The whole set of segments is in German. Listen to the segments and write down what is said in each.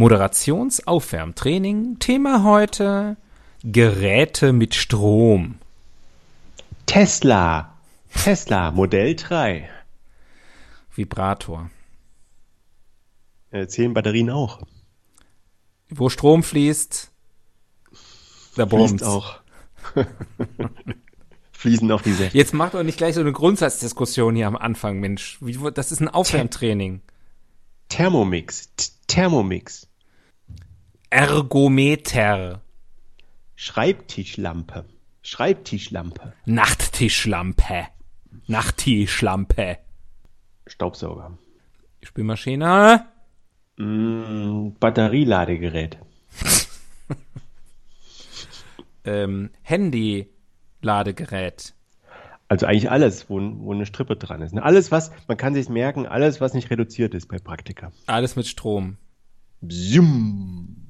Moderationsaufwärmtraining. Thema heute Geräte mit Strom. Tesla. Tesla Modell 3. Vibrator. Äh, zählen Batterien auch. Wo Strom fließt, da brummt auch. Fließen auch die Säfte. Jetzt macht doch nicht gleich so eine Grundsatzdiskussion hier am Anfang, Mensch. Das ist ein Aufwärmtraining. Thermomix. Thermomix. Ergometer. Schreibtischlampe. Schreibtischlampe. Nachttischlampe. Nachttischlampe. Staubsauger. Spülmaschine. Mm, Batterieladegerät. Ähm, Handy-Ladegerät. Also eigentlich alles, wo, wo eine Strippe dran ist. Ne? Alles, was, man kann sich merken, alles, was nicht reduziert ist bei Praktika. Alles mit Strom. Zoom.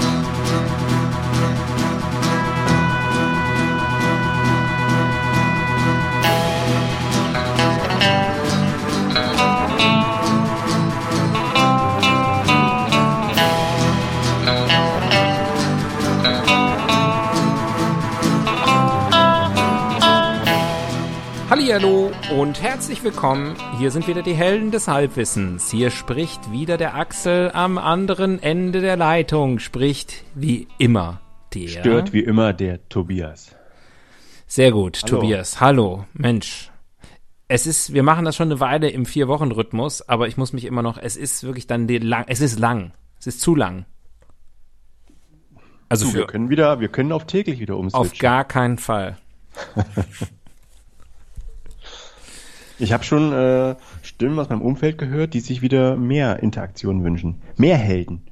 Hallihallo und herzlich willkommen. Hier sind wieder die Helden des Halbwissens. Hier spricht wieder der Axel am anderen Ende der Leitung. Spricht wie immer der. Stört wie immer der Tobias. Sehr gut, Hallo. Tobias. Hallo, Mensch. Es ist, wir machen das schon eine Weile im Vier-Wochen-Rhythmus, aber ich muss mich immer noch, es ist wirklich dann die lang, es ist lang. Es ist zu lang. Also Du, wir für, können wieder, wir können auf täglich wieder auf umswitchen. gar keinen Fall. Ich habe schon äh, Stimmen aus meinem Umfeld gehört, die sich wieder mehr Interaktion wünschen. Mehr Helden.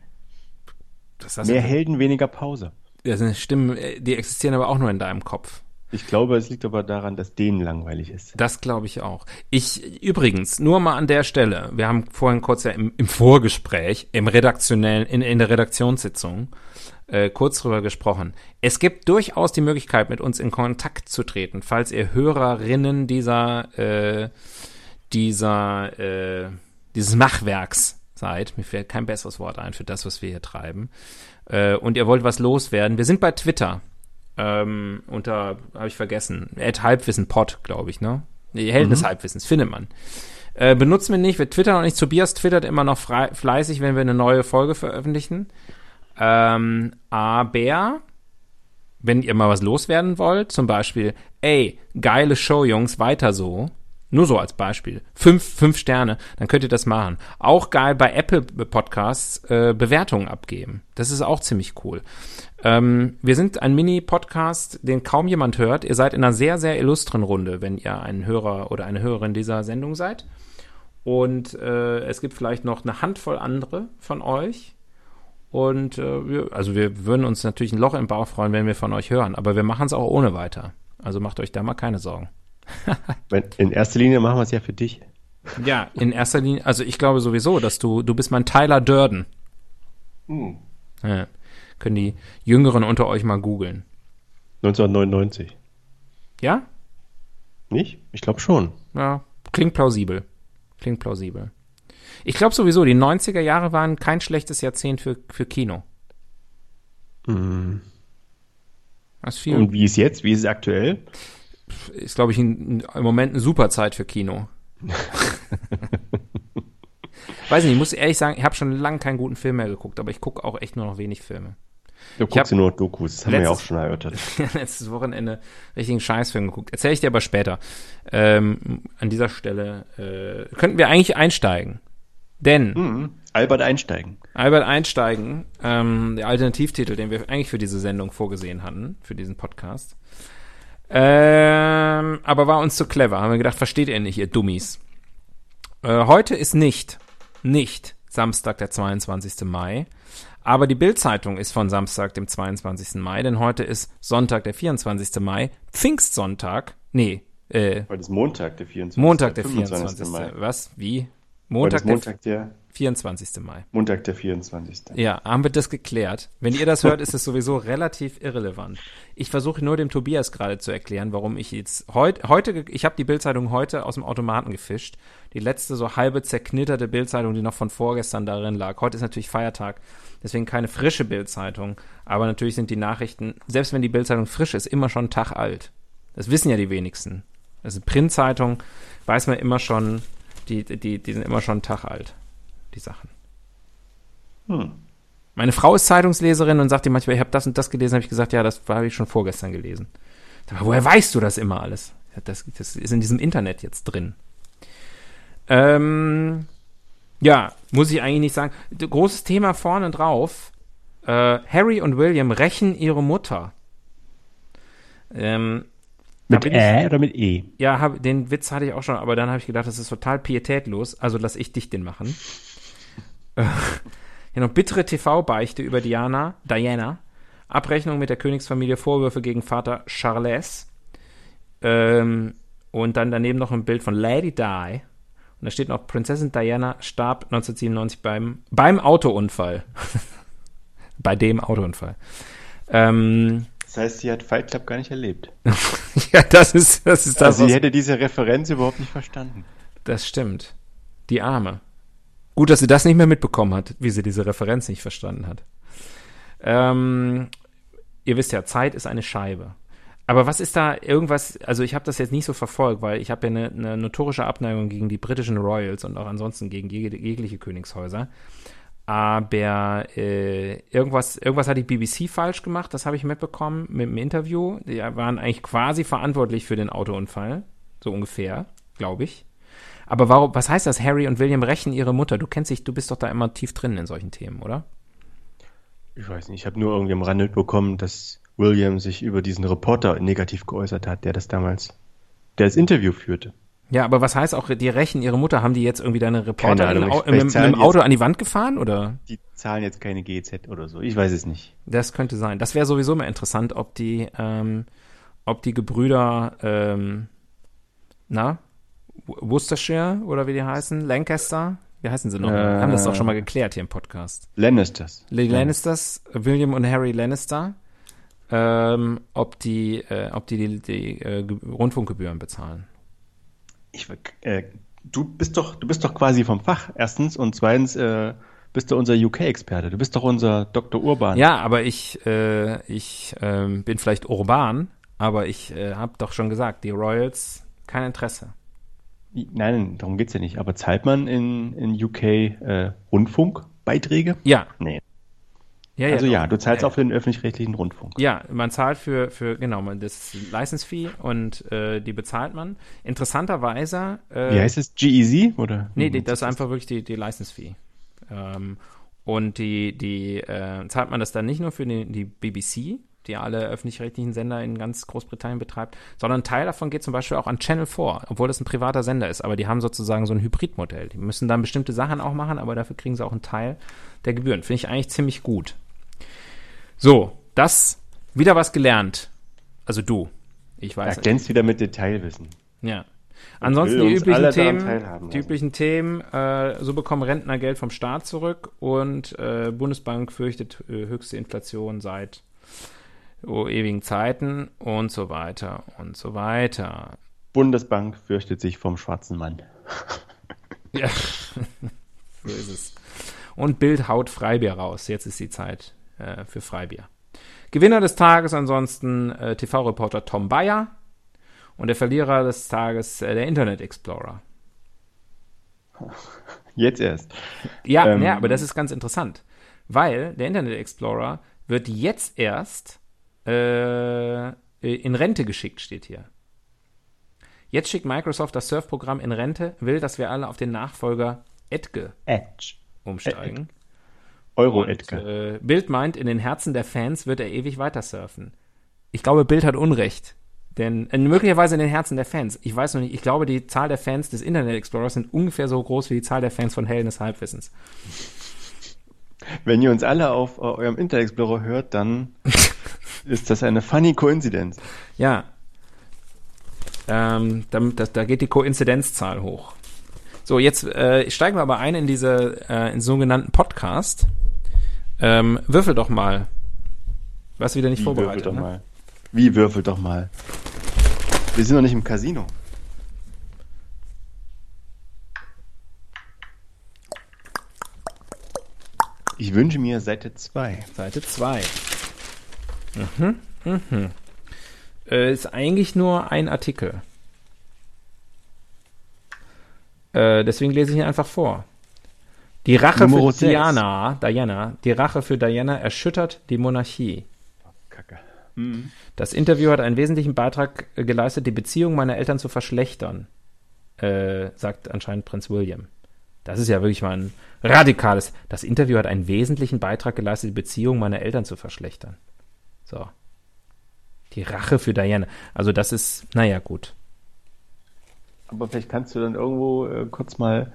Mehr Helden, weniger Pause. Das sind Stimmen, äh, die existieren aber auch nur in deinem Kopf. Ich glaube, es liegt aber daran, dass denen langweilig ist. Das glaube ich auch. Ich übrigens nur mal an der Stelle. Wir haben vorhin kurz ja im, im Vorgespräch, im redaktionellen, in, in der Redaktionssitzung äh, kurz drüber gesprochen. Es gibt durchaus die Möglichkeit, mit uns in Kontakt zu treten, falls ihr Hörerinnen dieser äh, dieser äh, dieses Machwerks seid. Mir fällt kein besseres Wort ein für das, was wir hier treiben. Äh, und ihr wollt was loswerden. Wir sind bei Twitter ähm, unter, habe ich vergessen, Ed Halbwissenpod, glaube ich, ne? Die Helden des Halbwissens, findet man. Äh, benutzen wir nicht, wir twittern auch nicht. Tobias twittert immer noch frei, fleißig, wenn wir eine neue Folge veröffentlichen. Ähm, aber wenn ihr mal was loswerden wollt, zum Beispiel, ey, geile Show, Jungs, weiter so. Nur so als Beispiel. Fünf, fünf Sterne, dann könnt ihr das machen. Auch geil bei Apple Podcasts äh, Bewertungen abgeben. Das ist auch ziemlich cool. Ähm, wir sind ein Mini-Podcast, den kaum jemand hört. Ihr seid in einer sehr, sehr illustren Runde, wenn ihr ein Hörer oder eine Hörerin dieser Sendung seid. Und äh, es gibt vielleicht noch eine Handvoll andere von euch. Und äh, wir, also wir würden uns natürlich ein Loch im Bauch freuen, wenn wir von euch hören. Aber wir machen es auch ohne weiter. Also macht euch da mal keine Sorgen. In erster Linie machen wir es ja für dich. Ja, in erster Linie, also ich glaube sowieso, dass du, du bist mein Tyler Durden. Ja, können die Jüngeren unter euch mal googeln. 1999. Ja? Nicht? Ich glaube schon. Ja, klingt plausibel. Klingt plausibel. Ich glaube sowieso, die 90er Jahre waren kein schlechtes Jahrzehnt für, für Kino. Viel, Und wie ist jetzt? Wie ist es aktuell? ist, glaube ich, ein, im Moment eine super Zeit für Kino. Weiß nicht, ich muss ehrlich sagen, ich habe schon lange keinen guten Film mehr geguckt, aber ich gucke auch echt nur noch wenig Filme. Du hab guckst nur Dokus. Das haben wir ja auch letztes- schon erörtert. letztes Wochenende richtigen Scheißfilm geguckt. Erzähle ich dir aber später. Ähm, an dieser Stelle äh, könnten wir eigentlich einsteigen. Denn Mhm. Albert einsteigen. Albert Einsteigen, ähm, der Alternativtitel, den wir eigentlich für diese Sendung vorgesehen hatten, für diesen Podcast. Ähm, aber war uns zu clever. Haben wir gedacht, versteht ihr nicht, ihr Dummies. Äh, heute ist nicht, nicht Samstag, der 22. Mai. Aber die Bild-Zeitung ist von Samstag, dem 22. Mai, denn heute ist Sonntag, der 24. Mai, Pfingstsonntag. Nee, äh, Heute ist Montag, der 24. Montag, der 25. 24. Mai. Was? Wie? Montag, Montag, der, der 24. Mai. Montag, der 24. Ja, haben wir das geklärt. Wenn ihr das hört, ist es sowieso relativ irrelevant. Ich versuche nur dem Tobias gerade zu erklären, warum ich jetzt heute, heute, ich habe die Bildzeitung heute aus dem Automaten gefischt. Die letzte so halbe zerknitterte Bildzeitung, die noch von vorgestern darin lag. Heute ist natürlich Feiertag, deswegen keine frische Bildzeitung. Aber natürlich sind die Nachrichten, selbst wenn die Bildzeitung frisch ist, immer schon einen Tag alt. Das wissen ja die wenigsten. Also Printzeitung weiß man immer schon, die, die, die sind immer schon einen Tag alt, die Sachen. Hm. Meine Frau ist Zeitungsleserin und sagt ihr manchmal, ich habe das und das gelesen, habe ich gesagt, ja, das habe ich schon vorgestern gelesen. Aber woher weißt du das immer alles? Das, das ist in diesem Internet jetzt drin. Ähm, ja, muss ich eigentlich nicht sagen. Großes Thema vorne drauf. Äh, Harry und William rächen ihre Mutter. Ähm, Mit bin ich- Ä oder mit E? ja, hab, den Witz hatte ich auch schon, aber dann habe ich gedacht, das ist total pietätlos, also lass ich dich den machen. Äh, Hier noch bittere TV-Beichte über Diana, Diana, Abrechnung mit der Königsfamilie, Vorwürfe gegen Vater Charles ähm, und dann daneben noch ein Bild von Lady Di und da steht noch, Prinzessin Diana starb 1997 beim, beim Autounfall. Bei dem Autounfall. Ähm, Das heißt, sie hat Fight Club gar nicht erlebt. ja, das ist das, ist das Also was- sie hätte diese Referenz überhaupt nicht verstanden. Das stimmt. Die Arme. Gut, dass sie das nicht mehr mitbekommen hat, wie sie diese Referenz nicht verstanden hat. Ähm, ihr wisst ja, Zeit ist eine Scheibe. Aber was ist da irgendwas, also ich habe das jetzt nicht so verfolgt, weil ich habe ja eine, eine notorische Abneigung gegen die britischen Royals und auch ansonsten gegen jeg jegliche Königshäuser. Aber äh, irgendwas, irgendwas hat die BBC falsch gemacht, das habe ich mitbekommen mit dem Interview. Die waren eigentlich quasi verantwortlich für den Autounfall, so ungefähr, glaube ich. Aber warum, was heißt das? Harry und William rächen ihre Mutter. Du kennst dich, du bist doch da immer tief drin in solchen Themen, oder? Ich weiß nicht, ich habe nur irgendwie am Rande bekommen, dass William sich über diesen Reporter negativ geäußert hat, der das damals, der das Interview führte. Ja, aber was heißt auch, die rächen ihre Mutter? Haben die jetzt irgendwie deine Reporter Keine Ahnung, in, ich- mit, mit dem Auto an die Wand gefahren, oder? Die zahlen jetzt keine GEZ oder so. Ich weiß es nicht. Das könnte sein. Das wäre sowieso mal interessant, ob die, ähm, ob die Gebrüder, ähm, na, Worcestershire oder wie die heißen, Lancaster, wie heißen sie noch? Wir haben das doch schon mal geklärt hier im Podcast. Lannisters. Die Lannisters, William und Harry Lannister, ähm, ob die, äh, ob die die, die äh, Ge- Rundfunkgebühren bezahlen. Ich, äh, du bist doch, du bist doch quasi vom Fach, erstens, und zweitens äh, bist du unser UK-Experte. Du bist doch unser Dr. Urban. Ja, aber ich, äh, ich ähm, bin vielleicht urban, aber ich äh, habe doch schon gesagt, die Royals kein Interesse. Nein, darum geht's ja nicht. Aber zahlt man in, in UK äh, Rundfunkbeiträge? Ja. Nee. Ja also doch. ja, du zahlst Ja, auch für den öffentlich-rechtlichen Rundfunk. Ja, man zahlt für, für genau, das License Fee und äh, die bezahlt man. Interessanterweise. Äh, Wie heißt es? GEZ? Oder? Nee, die, das ist einfach wirklich die, die License Fee. Ähm, und die, die äh, zahlt man das dann nicht nur für die, die BBC, die alle öffentlich-rechtlichen Sender in ganz Großbritannien betreibt, sondern ein Teil davon geht zum Beispiel auch an Channel 4, obwohl das ein privater Sender ist. Aber die haben sozusagen so ein Hybridmodell. Die müssen dann bestimmte Sachen auch machen, aber dafür kriegen sie auch einen Teil der Gebühren. Finde ich eigentlich ziemlich gut. So, das wieder was gelernt. Also du. Ich weiß. Glänzt wieder mit Detailwissen. Ja. Ansonsten die üblichen Themen, die üblichen Themen, äh, so bekommen Rentner Geld vom Staat zurück und äh, Bundesbank fürchtet äh, höchste Inflation seit oh, ewigen Zeiten und so weiter und so weiter. Bundesbank fürchtet sich vom schwarzen Mann. Ja, so ist es. Und Bild haut Freibier raus. Jetzt ist die Zeit äh, für Freibier. Gewinner des Tages ansonsten äh, TV-Reporter Tom Bayer und der Verlierer des Tages äh, der Internet Explorer. Jetzt erst. Ja, Ähm, ja, aber das ist ganz interessant, weil der Internet Explorer wird jetzt erst äh, in Rente geschickt, steht hier. Jetzt schickt Microsoft das Surf-Programm in Rente, will, dass wir alle auf den Nachfolger Edge Edge. umsteigen. Euro Und, Edgar. äh, Bild meint, in den Herzen der Fans wird er ewig weiter surfen. Ich glaube, Bild hat Unrecht. Denn äh, möglicherweise in den Herzen der Fans. Ich weiß noch nicht, ich glaube, die Zahl der Fans des Internet Explorers sind ungefähr so groß wie die Zahl der Fans von Helden des Halbwissens. Wenn ihr uns alle auf äh, eurem Internet Explorer hört, dann ist das eine funny Coincidence. Ja. Ähm, da, da, geht die Koinzidenzzahl hoch. So, jetzt äh, steigen wir aber ein in diese äh, in sogenannten Podcast. Ähm, würfel doch mal. Was wieder nicht Wie vorbereitet. würfelt doch Ne? mal. Wie würfelt doch mal. Wir sind noch nicht im Casino. Ich wünsche mir Seite 2. Seite 2. Mhm, mhm. Äh, ist eigentlich nur ein Artikel. Äh, deswegen lese ich ihn einfach vor. Die Rache Nummer für sechs. Diana, Diana, die Rache für Diana erschüttert die Monarchie. Kacke. Das Interview hat einen wesentlichen Beitrag geleistet, die Beziehung meiner Eltern zu verschlechtern, äh, sagt anscheinend Prinz William. Das ist ja wirklich mal ein radikales. Das Interview hat einen wesentlichen Beitrag geleistet, die Beziehung meiner Eltern zu verschlechtern. So. Die Rache für Diana. Also das ist, naja, gut. Aber vielleicht kannst du dann irgendwo äh, kurz mal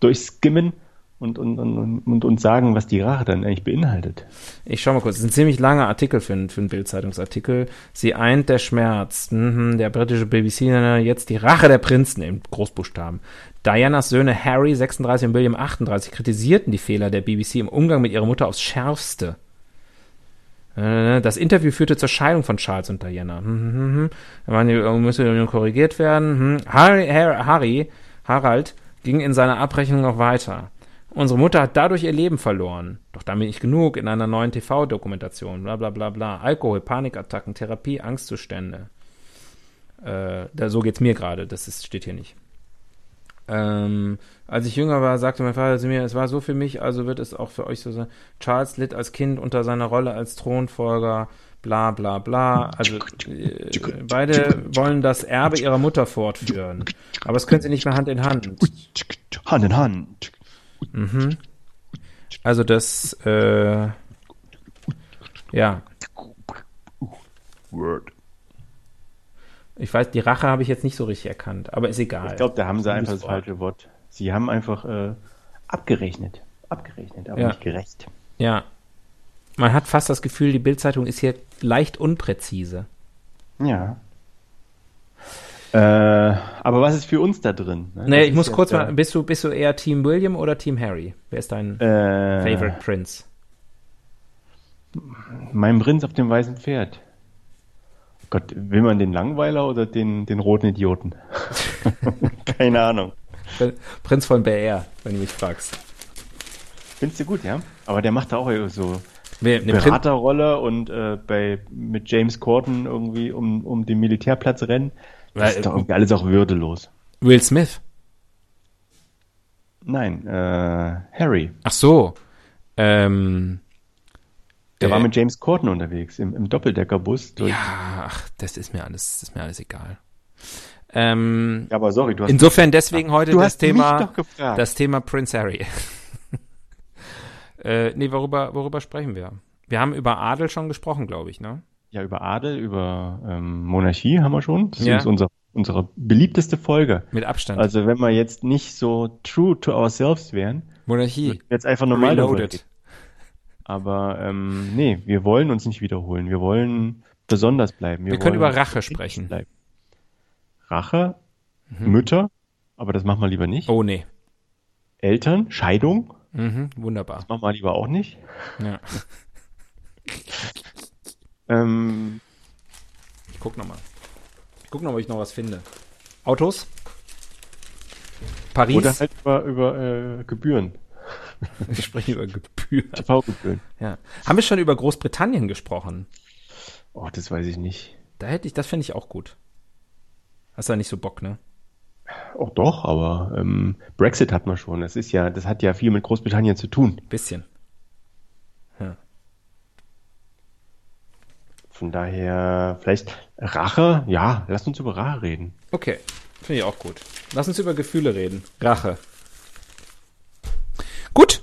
durchskimmen und, und, und, und, und sagen, was die Rache dann eigentlich beinhaltet. Ich schau mal kurz. Das ist ein ziemlich langer Artikel für, einen- für einen Bildzeitungsartikel. Sie eint der Schmerz. Mhm, der britische BBC jetzt die Rache der Prinzen in Großbuchstaben. Dianas Söhne Harry 36 und William 38 kritisierten die Fehler der BBC im Umgang mit ihrer Mutter aufs Schärfste. Äh, Das Interview führte zur Scheidung von Charles und Diana. Hm, hm, hm, müsste korrigiert werden. Hm. Harry, Har- Harry, Harald ging in seiner Abrechnung noch weiter. Unsere Mutter hat dadurch ihr Leben verloren. Doch damit nicht genug in einer neuen TV-Dokumentation. Bla bla bla bla. Alkohol, Panikattacken, Therapie, Angstzustände. Äh, da, so geht's mir gerade. Das ist, steht hier nicht. Ähm, als ich jünger war, sagte mein Vater zu mir, es war so für mich, also wird es auch für euch so sein. Charles litt als Kind unter seiner Rolle als Thronfolger, bla bla bla. Also äh, beide wollen das Erbe ihrer Mutter fortführen. Aber es können sie nicht mehr Hand in Hand. Hand in Hand. Mhm. Also das, äh, ja, Word. ich weiß, die Rache habe ich jetzt nicht so richtig erkannt, aber ist egal. Ich glaube, da haben sie einfach das falsche Wort. Sie haben einfach äh, abgerechnet. Abgerechnet, aber Ja. nicht gerecht. Ja. Man hat fast das Gefühl, die Bildzeitung ist hier leicht unpräzise. Ja. Äh, aber was ist für uns da drin? ne? Nee, Das ich muss kurz mal, bist du, bist du eher Team William oder Team Harry? Wer ist dein Äh, Favorite Prince? Mein Prinz auf dem weißen Pferd. Gott, will man den Langweiler oder den, den roten Idioten? Keine Ahnung. Prin- Prinz von BR, wenn du mich fragst. Findest du gut, ja? Aber der macht da auch so ne, Prin Beraterrolle und äh, bei mit James Corden irgendwie um, um den Militärplatz rennen. Das ist doch irgendwie alles auch würdelos. Will Smith. Nein, äh, Harry. Ach so. Ähm, Der Äh, war mit James Corden unterwegs im, im Doppeldeckerbus. Durch, ja, ach, das ist mir alles, das ist mir alles egal. Ähm, Ja, aber sorry, du hast insofern deswegen heute Du das Thema, doch gefragt. das Thema Prince Harry. äh, nee, worüber, worüber sprechen wir? Wir haben über Adel schon gesprochen, glaube ich, ne? Ja über Adel, über ähm, Monarchie haben wir schon. Das Ja. ist unser, unsere beliebteste Folge. Mit Abstand. Also wenn wir jetzt nicht so true to ourselves wären, Monarchie. jetzt einfach normal Reloaded. Aber ähm, nee, wir wollen uns nicht wiederholen. Wir wollen besonders bleiben. Wir können wollen über Rache sprechen. Bleiben. Rache, Mütter, aber das machen wir lieber nicht. Oh, nee. Eltern, Scheidung, Mhm, wunderbar. machen wir lieber auch nicht. Ja. Ähm, Ich guck nochmal. Ich guck noch, ob ich noch was finde. Autos? Paris? oder halt über, über äh, Gebühren, Wir sprechen über Gebühren. TV-Gebühren. Ja. Haben wir schon über Großbritannien gesprochen? Oh, das weiß ich nicht. Da hätte ich, das fände ich auch gut. Hast du da nicht so Bock, ne? Oh doch, aber ähm, Brexit hat man schon. Das ist ja, das hat ja viel mit Großbritannien zu tun. Bisschen. Von daher, vielleicht Rache, ja, lass uns über Rache reden. Okay, finde ich auch gut. Lass uns über Gefühle reden. Rache. Gut.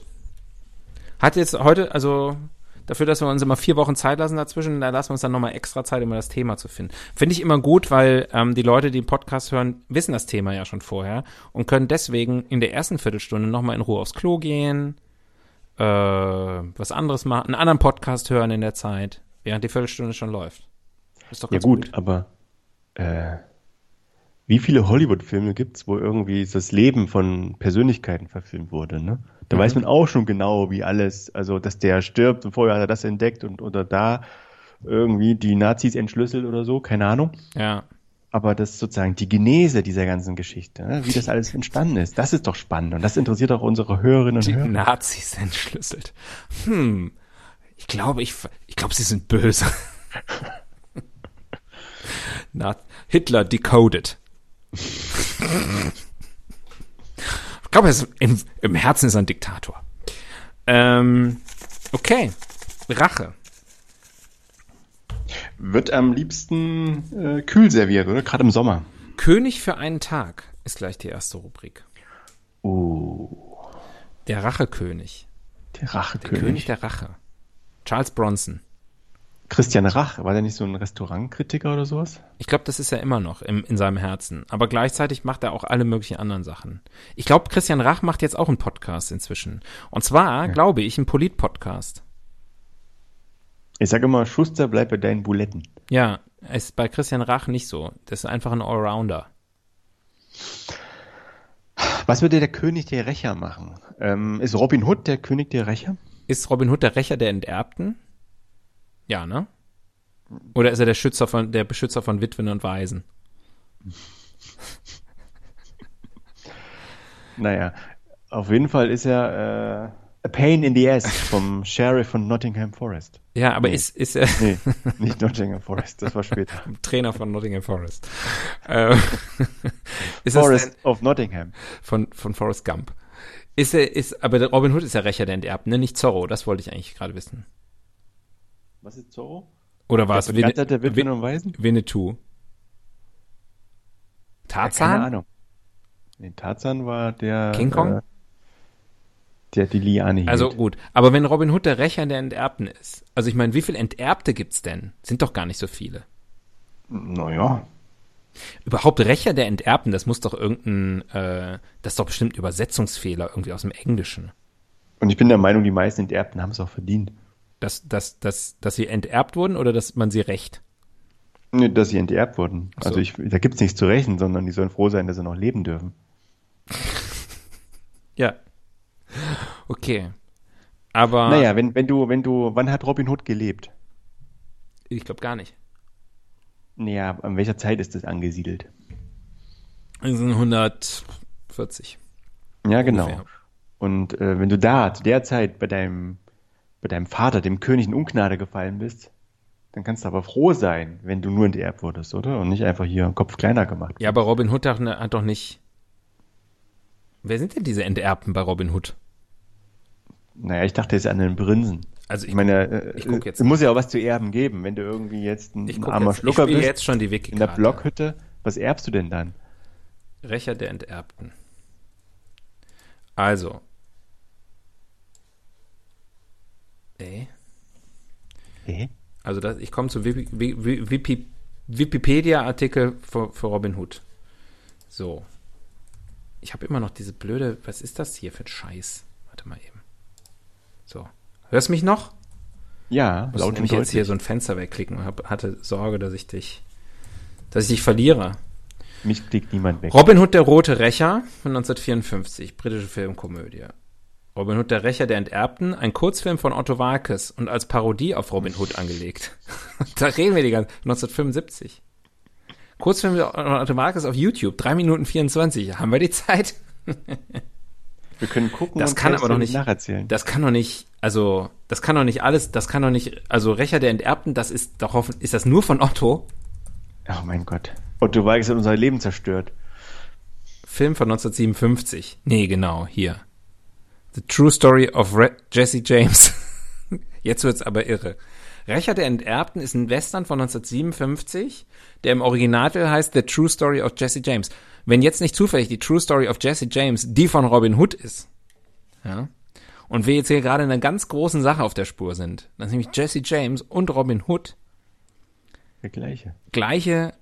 Hat jetzt heute, also dafür, dass wir uns immer vier Wochen Zeit lassen dazwischen, da lassen wir uns dann nochmal extra Zeit, um das Thema zu finden. Finde ich immer gut, weil ähm, die Leute, die den Podcast hören, wissen das Thema ja schon vorher und können deswegen in der ersten Viertelstunde nochmal in Ruhe aufs Klo gehen äh, was anderes machen, einen anderen Podcast hören in der Zeit, während die Viertelstunde schon läuft. Ist doch ja gut, gut, aber äh, wie viele Hollywood-Filme gibt's, wo irgendwie das Leben von Persönlichkeiten verfilmt wurde, ne? Da mhm. weiß man auch schon genau, wie alles, also dass der stirbt und vorher hat er das entdeckt und oder da irgendwie die Nazis entschlüsselt oder so, keine Ahnung. Ja. Aber das ist sozusagen die Genese dieser ganzen Geschichte, ne? wie das alles entstanden ist, das ist doch spannend und das interessiert auch unsere Hörerinnen und die Hörer. Die Nazis entschlüsselt. Hm. Ich glaube, ich, ich glaube, sie sind böse. Na, Hitler decoded. ich glaube, im, im Herzen ist er ein Diktator. Ähm, okay. Rache. Wird am liebsten äh, kühl serviert, oder? Gerade im Sommer. König für einen Tag ist gleich die erste Rubrik. Oh. Der Rachekönig. Der Rachekönig. Der König der Rache. Charles Bronson. Christian Rach, war der nicht so ein Restaurantkritiker oder sowas? Ich glaube, das ist er immer noch im, in seinem Herzen. Aber gleichzeitig macht er auch alle möglichen anderen Sachen. Ich glaube, Christian Rach macht jetzt auch einen Podcast inzwischen. Und zwar, ja. glaube ich, einen Polit-Podcast. Ich sage immer, Schuster, bleib bei deinen Buletten. Ja, ist bei Christian Rach nicht so. Das ist einfach ein Allrounder. Was würde der König der Rächer machen? Ähm, ist Robin Hood der König der Rächer? Ist Robin Hood der Rächer der Enterbten? Ja, ne? Oder ist er der Schützer von, der Beschützer von Witwen und Waisen? naja, auf jeden Fall ist er äh, a pain in the ass vom Sheriff von Nottingham Forest. Ja, aber nee. ist, ist er. nee, nicht Nottingham Forest, das war später. Trainer von Nottingham Forest. ist Forest of Nottingham. Von, von Forrest Gump. Ist er, ist, aber Robin Hood ist der Rächer der Enterbten, ne? Nicht Zorro, das wollte ich eigentlich gerade wissen. Was ist Zorro? Oder war es Win der Witwen und Waisen? Winnetou? Tarzan? Ja, keine Ahnung. Nee, Tarzan war der. King Kong? Äh, der die Liane hielt. Also gut, aber wenn Robin Hood der Rächer der Enterbten ist, also ich meine, wie viele Enterbte gibt's denn? Sind doch gar nicht so viele. Naja. Überhaupt Rächer der Enterbten, das muss doch irgendein, äh, das ist doch bestimmt Übersetzungsfehler irgendwie aus dem Englischen. Und ich bin der Meinung, die meisten Enterbten haben es auch verdient. Dass, dass, dass, dass sie enterbt wurden oder dass man sie rächt? Nee, dass sie enterbt wurden. So. Also ich, da gibt's nichts zu rächen, sondern die sollen froh sein, dass sie noch leben dürfen. ja. Okay. Aber. Naja, wenn, wenn du, wenn du, wann hat Robin Hood gelebt? Ich glaube gar nicht. Naja, an welcher Zeit ist das angesiedelt? Das sind 140. Ja, genau. Ungefähr. Und äh, wenn du da zu der Zeit bei deinem bei deinem Vater, dem König, in Ungnade gefallen bist, dann kannst du aber froh sein, wenn du nur enterbt wurdest, oder? Und nicht einfach hier einen Kopf kleiner gemacht. Ja, aber Robin Hood hat doch nicht. Wer sind denn diese Enterbten bei Robin Hood? Naja, ich dachte jetzt an den Prinzen. Also ich, ich meine, ich guck jetzt. Es muss ja auch was zu erben geben, wenn du irgendwie jetzt ein, ein armer jetzt, Schlucker ich bist. jetzt schon die Wiki in der Blockhütte. Was erbst du denn dann? Rächer der Enterbten. Also, Ey. Ey? Also das, ich komme zu Wikipedia-Artikel für, für Robin Hood. So. Ich habe immer noch diese blöde, was ist das hier für ein Scheiß? Warte mal eben. So. Hörst mich noch? Ja, laut und jetzt hier so ein Fenster wegklicken und hatte Sorge, dass ich dich, dass ich dich verliere. Mich klickt niemand weg. Robin Hood, der rote Rächer von 1954, britische Filmkomödie. Robin Hood der Rächer der Enterbten, ein Kurzfilm von Otto Walkes und als Parodie auf Robin Hood angelegt. da reden wir die ganze 1975. Kurzfilm von Otto Walkes auf YouTube, 3 Minuten 24. Haben wir die Zeit? wir können gucken das kann aber doch nicht nacherzählen. Das kann doch nicht, also das kann doch nicht alles, das kann doch nicht, also Rächer der Enterbten, das ist doch hoffen, ist das nur von Otto? Oh mein Gott. Otto Walkes hat unser Leben zerstört. Film von 1957. Nee, genau, hier. The True Story of Re Jesse James. Jetzt wird's aber irre. Rächer der Enterbten ist ein Western von 1957, der im Originaltitel heißt The True Story of Jesse James. Wenn jetzt nicht zufällig die True Story of Jesse James die von Robin Hood ist, ja, und wir jetzt hier gerade in einer ganz großen Sache auf der Spur sind, dann ist nämlich Jesse James und Robin Hood der gleiche. Gleiche.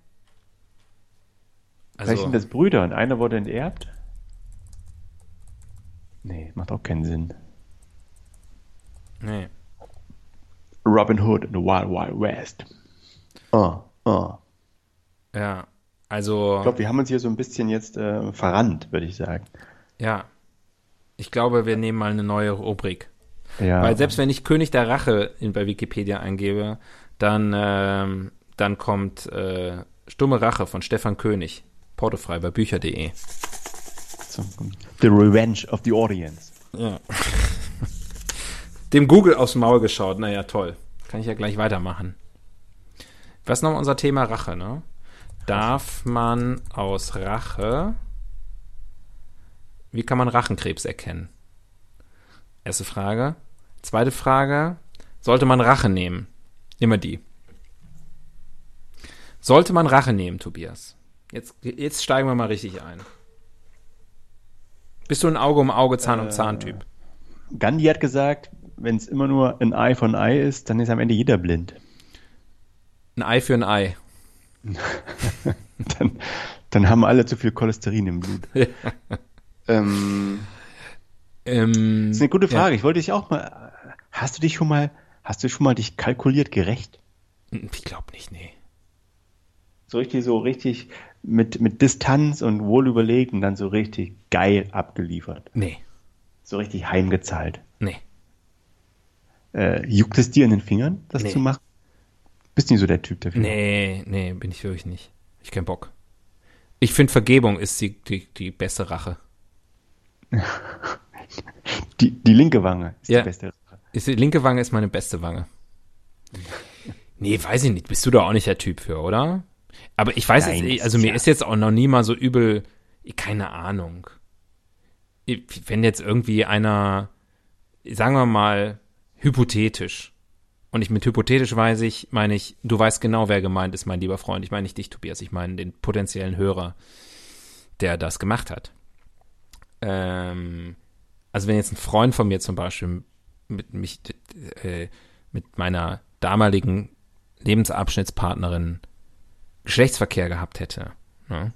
Also, Vielleicht sind das Brüder und einer wurde enterbt Nee, macht auch keinen Sinn. Nee. Robin Hood in the Wild Wild West. Oh, oh. Ja. Also. Ich glaube, wir haben uns hier so ein bisschen jetzt äh, verrannt, würde ich sagen. Ja. Ich glaube, wir nehmen mal eine neue Rubrik. Ja. Weil selbst wenn ich König der Rache in, bei Wikipedia eingebe, dann, ähm, dann kommt äh, Stumme Rache von Stefan König. Portofrei bei bücher.de. The Revenge of the Audience. Ja. Dem Google aufs Maul geschaut. Naja, toll. Kann ich ja gleich weitermachen. Was ist nochmal unser Thema Rache, ne? Darf man aus Rache. Wie kann man Rachenkrebs erkennen? Erste Frage. Zweite Frage. Sollte man Rache nehmen? Immer die. Sollte man Rache nehmen, Tobias? Jetzt, jetzt steigen wir mal richtig ein. Bist du ein Auge um Auge, Zahn um Zahn Typ? Gandhi hat gesagt, wenn es immer nur ein Ei von Ei ist, dann ist am Ende jeder blind. Ein Ei für ein Ei. dann, dann haben alle zu viel Cholesterin im Blut. ähm, Ähm, das ist eine gute ja. Frage. Ich wollte dich auch mal. Hast du dich schon mal, hast du schon mal dich kalkuliert gerecht? Ich glaube nicht, nee. So richtig, so richtig mit, mit Distanz und wohl überlegt und dann so richtig geil abgeliefert. Nee, So richtig heimgezahlt. nee. Äh, juckt es dir in den Fingern, das Nee. zu machen? Bist nicht so der Typ dafür? Nee, nee, bin ich wirklich nicht. Ich kein Bock. Ich finde, Vergebung ist die, die, die beste Rache. Die, die linke Wange ist Ja. die beste. Ist, die linke Wange ist meine beste Wange. Nee, weiß ich nicht. Bist du da auch nicht der Typ für, oder? Aber ich weiß Nein, jetzt, also mir ja- ist jetzt auch noch nie mal so übel, keine Ahnung. Wenn jetzt irgendwie einer, sagen wir mal, hypothetisch. Und ich mit hypothetisch weiß ich, meine ich, du weißt genau, wer gemeint ist, mein lieber Freund. Ich meine nicht dich, Tobias. Ich meine den potenziellen Hörer, der das gemacht hat. Ähm, also wenn jetzt ein Freund von mir zum Beispiel mit mich, äh, mit meiner damaligen Lebensabschnittspartnerin Geschlechtsverkehr gehabt hätte, ne?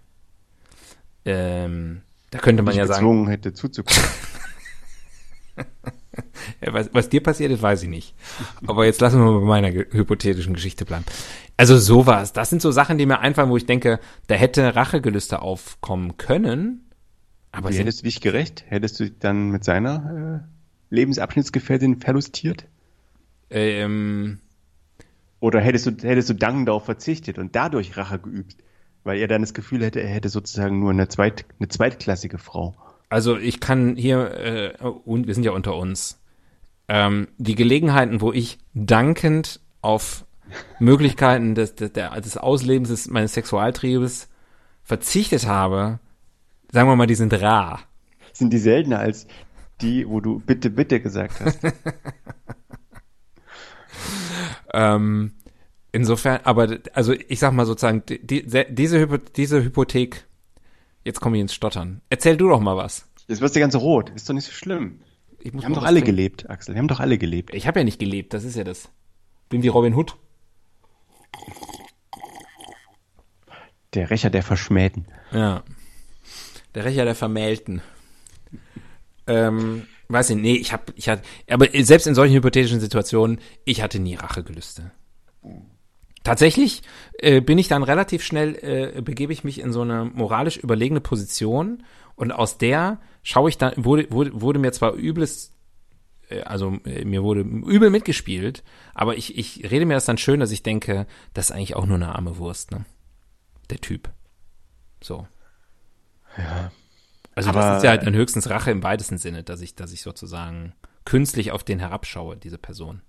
ähm, da könnte man ja sagen, gezwungen hätte zuzugucken. Ja, was, was dir passiert ist, weiß ich nicht. Aber jetzt lassen wir mal bei meiner ge- hypothetischen Geschichte bleiben. Also sowas, das sind so Sachen, die mir einfallen, wo ich denke, da hätte Rachegelüste aufkommen können. Aber Wie hättest du dich gerecht? Hättest du dich dann mit seiner äh, Lebensabschnittsgefährtin verlustiert? ähm, Oder hättest du, hättest du dankend darauf verzichtet und dadurch Rache geübt? Weil er dann das Gefühl hätte, er hätte sozusagen nur eine, zweit, eine zweitklassige Frau. also ich kann hier, äh, und wir sind ja unter uns, ähm, die Gelegenheiten, wo ich dankend auf Möglichkeiten des, des, des Auslebens des, meines Sexualtriebes verzichtet habe, sagen wir mal, die sind rar. Sind die seltener als die, wo du bitte, bitte gesagt hast? Ähm, insofern, aber also ich sag mal sozusagen, die, die, diese, Hypo, diese Hypothek, jetzt komme ich ins Stottern. Erzähl du doch mal was. Jetzt wirst du ganz rot. Ist doch nicht so schlimm. Ich muss Wir haben doch alle trinken. gelebt, Axel. Wir haben doch alle gelebt. Ich habe ja nicht gelebt, das ist ja das. Bin wie Robin Hood. Der Rächer der Verschmähten. Ja. Der Rächer der Vermählten. Ähm, weiß ich, nee, ich hab, ich hatte, aber selbst in solchen hypothetischen Situationen, ich hatte nie Rachegelüste. Tatsächlich äh, bin ich dann relativ schnell, äh, begebe ich mich in so eine moralisch überlegene Position und aus der schaue ich dann, wurde, wurde, wurde mir zwar übles, äh, also äh, mir wurde übel mitgespielt, aber ich, ich rede mir das dann schön, dass ich denke, das ist eigentlich auch nur eine arme Wurst, ne? Der Typ. So. Ja. Also Aber- das ist ja halt dann höchstens Rache im weitesten Sinne, dass ich, dass ich sozusagen künstlich auf den herabschaue, diese Person.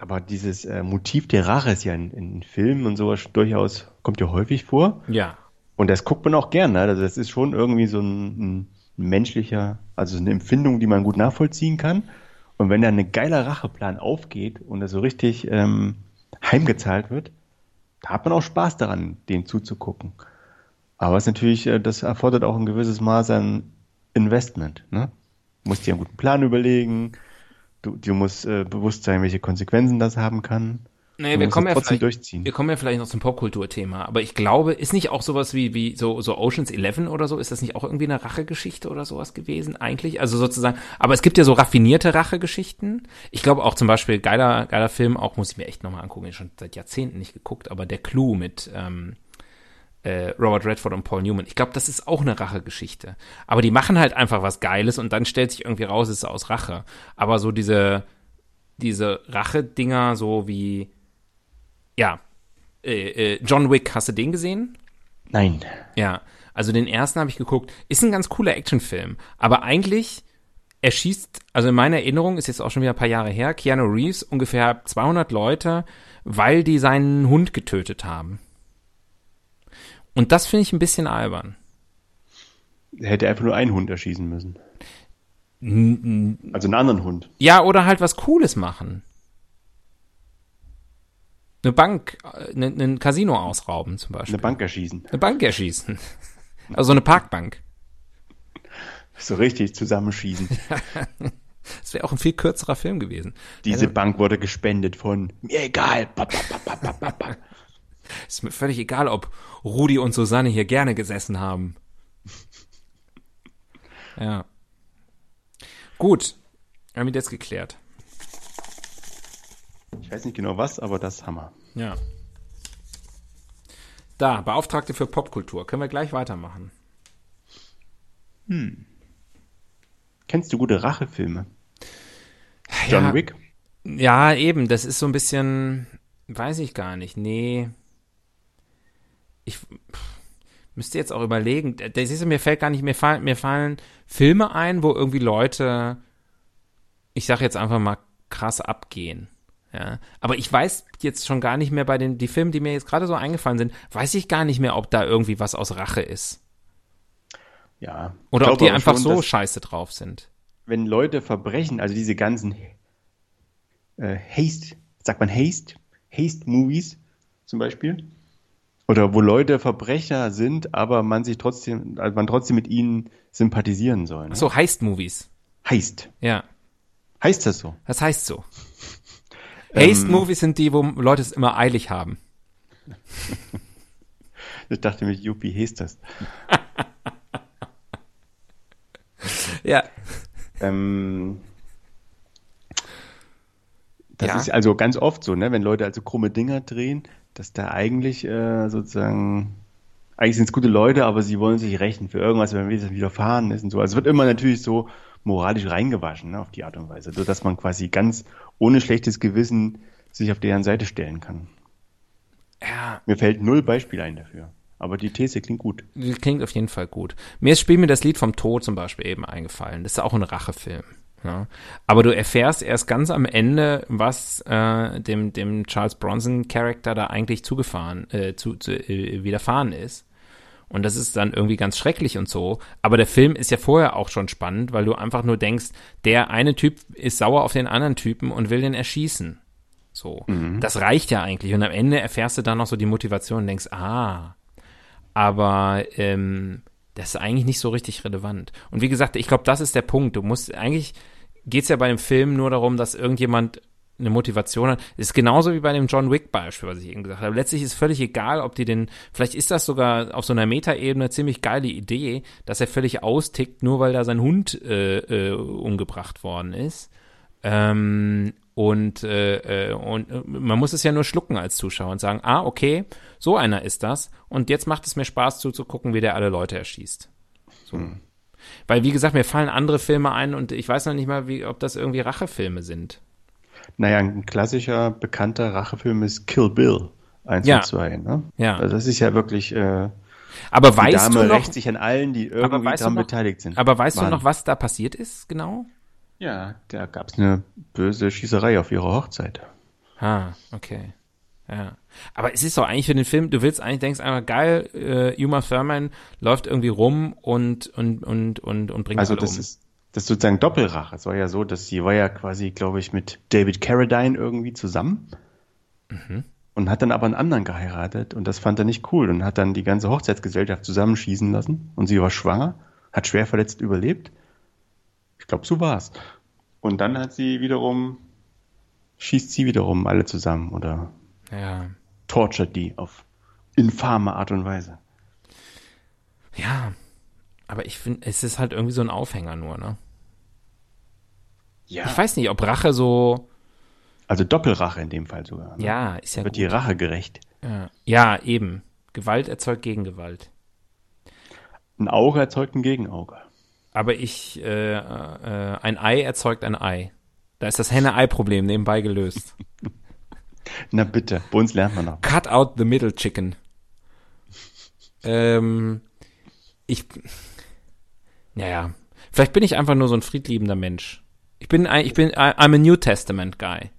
Aber dieses äh, Motiv der Rache ist ja in, in Filmen und sowas durchaus, kommt ja häufig vor. Ja. Und das guckt man auch gern. Ne? Also das ist schon irgendwie so ein, ein menschlicher, also eine Empfindung, die man gut nachvollziehen kann. Und wenn dann ein geiler Racheplan aufgeht und er so richtig ähm, heimgezahlt wird, da hat man auch Spaß daran, dem zuzugucken. Aber es ist natürlich, äh, das erfordert auch ein gewisses Maß an Investment. Ne? Du musst dir einen guten Plan überlegen. Du, du musst äh, bewusst sein, welche Konsequenzen das haben kann. Nee, wir kommen, ja vielleicht, wir kommen ja vielleicht noch zum Popkulturthema, aber ich glaube, ist nicht auch sowas wie, wie so, so Oceans 11 oder so, ist das nicht auch irgendwie eine Rachegeschichte oder sowas gewesen eigentlich? Also sozusagen, aber es gibt ja so raffinierte Rachegeschichten. Ich glaube auch zum Beispiel, geiler, geiler Film, auch muss ich mir echt nochmal angucken, ich schon seit Jahrzehnten nicht geguckt, aber der Clue mit ähm, äh, Robert Redford und Paul Newman. Ich glaube, das ist auch eine Rachegeschichte. Aber die machen halt einfach was Geiles und dann stellt sich irgendwie raus, es ist aus Rache. Aber so diese, diese Rache-Dinger, so wie ja, äh, äh, John Wick, hast du den gesehen? Nein. Ja, also den ersten habe ich geguckt. Ist ein ganz cooler Actionfilm, aber eigentlich er schießt, also in meiner Erinnerung ist jetzt auch schon wieder ein paar Jahre her, Keanu Reeves ungefähr 200 Leute, weil die seinen Hund getötet haben. Und das finde ich ein bisschen albern. Er hätte einfach nur einen Hund erschießen müssen. Also einen anderen Hund. Ja, oder halt was Cooles machen eine Bank, eine, ein Casino ausrauben zum Beispiel. Eine Bank erschießen. Eine Bank erschießen. Also eine Parkbank. So richtig zusammenschießen. das wäre auch ein viel kürzerer Film gewesen. Diese also, Bank wurde gespendet von mir egal. Ist mir völlig egal, ob Rudi und Susanne hier gerne gesessen haben. Ja. Gut. Haben wir das geklärt. Ich weiß nicht genau was, aber das Hammer. Ja. Da, Beauftragte für Popkultur. Können wir gleich weitermachen. Hm. Kennst du gute Rachefilme? John ja, Wick? Ja, eben. Das ist so ein bisschen, weiß ich gar nicht. Nee. Ich müsste jetzt auch überlegen. Das ist, mir fällt gar nicht, mir fallen, mir fallen Filme ein, wo irgendwie Leute, ich sag jetzt einfach mal krass abgehen. Ja, aber ich weiß jetzt schon gar nicht mehr bei den die Filmen, die mir jetzt gerade so eingefallen sind, weiß ich gar nicht mehr, ob da irgendwie was aus Rache ist. Ja. Oder ob die einfach schon, so scheiße drauf sind. Wenn Leute verbrechen, also diese ganzen äh, Haste, sagt man Haste, Haste-Movies zum Beispiel, oder wo Leute Verbrecher sind, aber man sich trotzdem, also man trotzdem mit ihnen sympathisieren soll. Ne? So Heist-Movies. Heist. Ja. Heißt das so? Das heißt so. Haste-Movies sind die, wo Leute es immer eilig haben. ich dachte mir, Juppie heißt das. ja. Ähm, das ja. ist also ganz oft so, ne, wenn Leute also krumme Dinger drehen, dass da eigentlich äh, sozusagen, eigentlich sind es gute Leute, aber sie wollen sich rächen für irgendwas, wenn es widerfahren ist und so. Also es wird immer natürlich so moralisch reingewaschen, ne, auf die Art und Weise, so dass man quasi ganz ohne schlechtes Gewissen sich auf deren Seite stellen kann. Ja. Mir fällt null Beispiel ein dafür. Aber die These klingt gut. Die klingt auf jeden Fall gut. Mir ist Spiel mir das Lied vom Tod zum Beispiel eben eingefallen. Das ist auch ein Rachefilm. Ja. Aber du erfährst erst ganz am Ende, was äh, dem, dem Charles Bronson-Charakter da eigentlich zugefahren, äh, zu, zu, äh, widerfahren ist. Und das ist dann irgendwie ganz schrecklich und so. Aber der Film ist ja vorher auch schon spannend, weil du einfach nur denkst, der eine Typ ist sauer auf den anderen Typen und will den erschießen. So. Mhm. Das reicht ja eigentlich. Und am Ende erfährst du dann noch so die Motivation und denkst, ah. Aber ähm, das ist eigentlich nicht so richtig relevant. Und wie gesagt, ich glaube, das ist der Punkt. Du musst eigentlich geht es ja bei dem Film nur darum, dass irgendjemand eine Motivation hat. Ist genauso wie bei dem John Wick Beispiel, was ich eben gesagt habe. Letztlich ist völlig egal, ob die den, vielleicht ist das sogar auf so einer Metaebene ziemlich geile Idee, dass er völlig austickt, nur weil da sein Hund äh, äh, umgebracht worden ist. Ähm, und, äh, äh und äh, man muss es ja nur schlucken als Zuschauer und sagen, ah, okay, so einer ist das. Und jetzt macht es mir Spaß zuzugucken, wie der alle Leute erschießt. So. Hm. Weil, wie gesagt, mir fallen andere Filme ein und ich weiß noch nicht mal, wie, ob das irgendwie Rachefilme sind. Naja, ein klassischer, bekannter Rachefilm ist Kill Bill 1 ja. und 2. Ne? Ja. Also das ist ja wirklich. Äh, aber weißt Dame du noch, rächt sich an allen, die irgendwie daran noch, beteiligt sind. Aber weißt waren. du noch, was da passiert ist, genau? Ja, da gab es eine böse Schießerei auf ihrer Hochzeit. Ah, okay. Ja. Aber es ist doch eigentlich für den Film, du willst eigentlich, denkst einfach, geil, äh, Uma Thurman läuft irgendwie rum und, und, und, und, und bringt also alle das um. Ist, das ist sozusagen Doppelrache. Es war ja so, dass sie war ja quasi, glaube ich, mit David Carradine irgendwie zusammen mhm. und hat dann aber einen anderen geheiratet und das fand er nicht cool und hat dann die ganze Hochzeitsgesellschaft zusammenschießen lassen und sie war schwanger, hat schwer verletzt überlebt. Ich glaube, so war's. Und dann hat sie wiederum, schießt sie wiederum alle zusammen oder Ja. tortured die auf infame Art und Weise. Ja. Aber ich finde, es ist halt irgendwie so ein Aufhänger nur, ne? Ja. Ich weiß nicht, ob Rache so. Also Doppelrache in dem Fall sogar. Ne? Ja, ist ja Wird gut. die Rache gerecht. Ja. ja, eben. Gewalt erzeugt Gegengewalt. Ein Auge erzeugt ein Gegenauge. Aber ich, äh, äh, ein Ei erzeugt ein Ei. Da ist das Henne-Ei-Problem nebenbei gelöst. Na bitte, bei uns lernt man noch. Cut out the middle chicken. Ähm, ich, naja, vielleicht bin ich einfach nur so ein friedliebender Mensch. Ich bin, ein, ich bin, I'm a New Testament guy.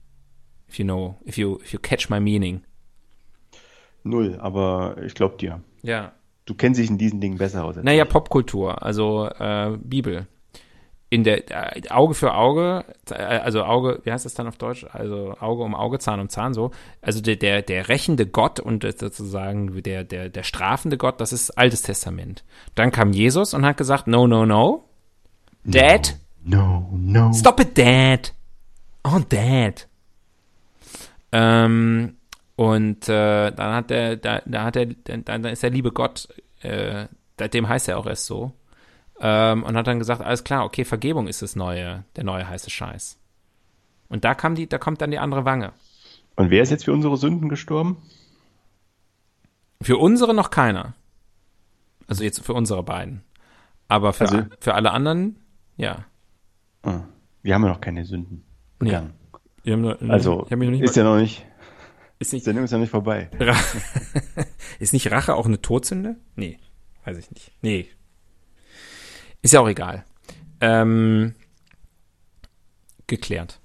If you know, if you, if you catch my meaning. Null, aber ich glaub dir. Ja. Du kennst dich in diesen Dingen besser aus. Naja, ich. Popkultur, also äh, Bibel. In der äh, Auge für Auge, äh, also Auge, wie heißt das dann auf Deutsch? Also Auge um Auge, Zahn um Zahn, so. Also der, der, der rächende Gott und sozusagen der, der, der strafende Gott, das ist Altes Testament. Dann kam Jesus und hat gesagt, no, no, no. Dad, No, no. Stop it, Dad. Oh, Dad. Ähm, und äh, dann hat der, da, da hat er, dann, dann ist der liebe Gott, äh, dem heißt er auch erst so, ähm, und hat dann gesagt, alles klar, okay, Vergebung ist das neue, der neue heiße Scheiß. Und da kam die, da kommt dann die andere Wange. Und wer ist jetzt für unsere Sünden gestorben? Für unsere noch keiner. Also jetzt für unsere beiden. Aber für, Also- für alle anderen, ja. Ah, wir haben ja noch keine Sünden Nee. begangen. Hab nur- Also ist mal- ja noch nicht, ist nicht Sendung ist ja nicht vorbei. Ist nicht Rache auch eine Todsünde? Nee, weiß ich nicht. Nee. Ist ja auch egal. Ähm, geklärt.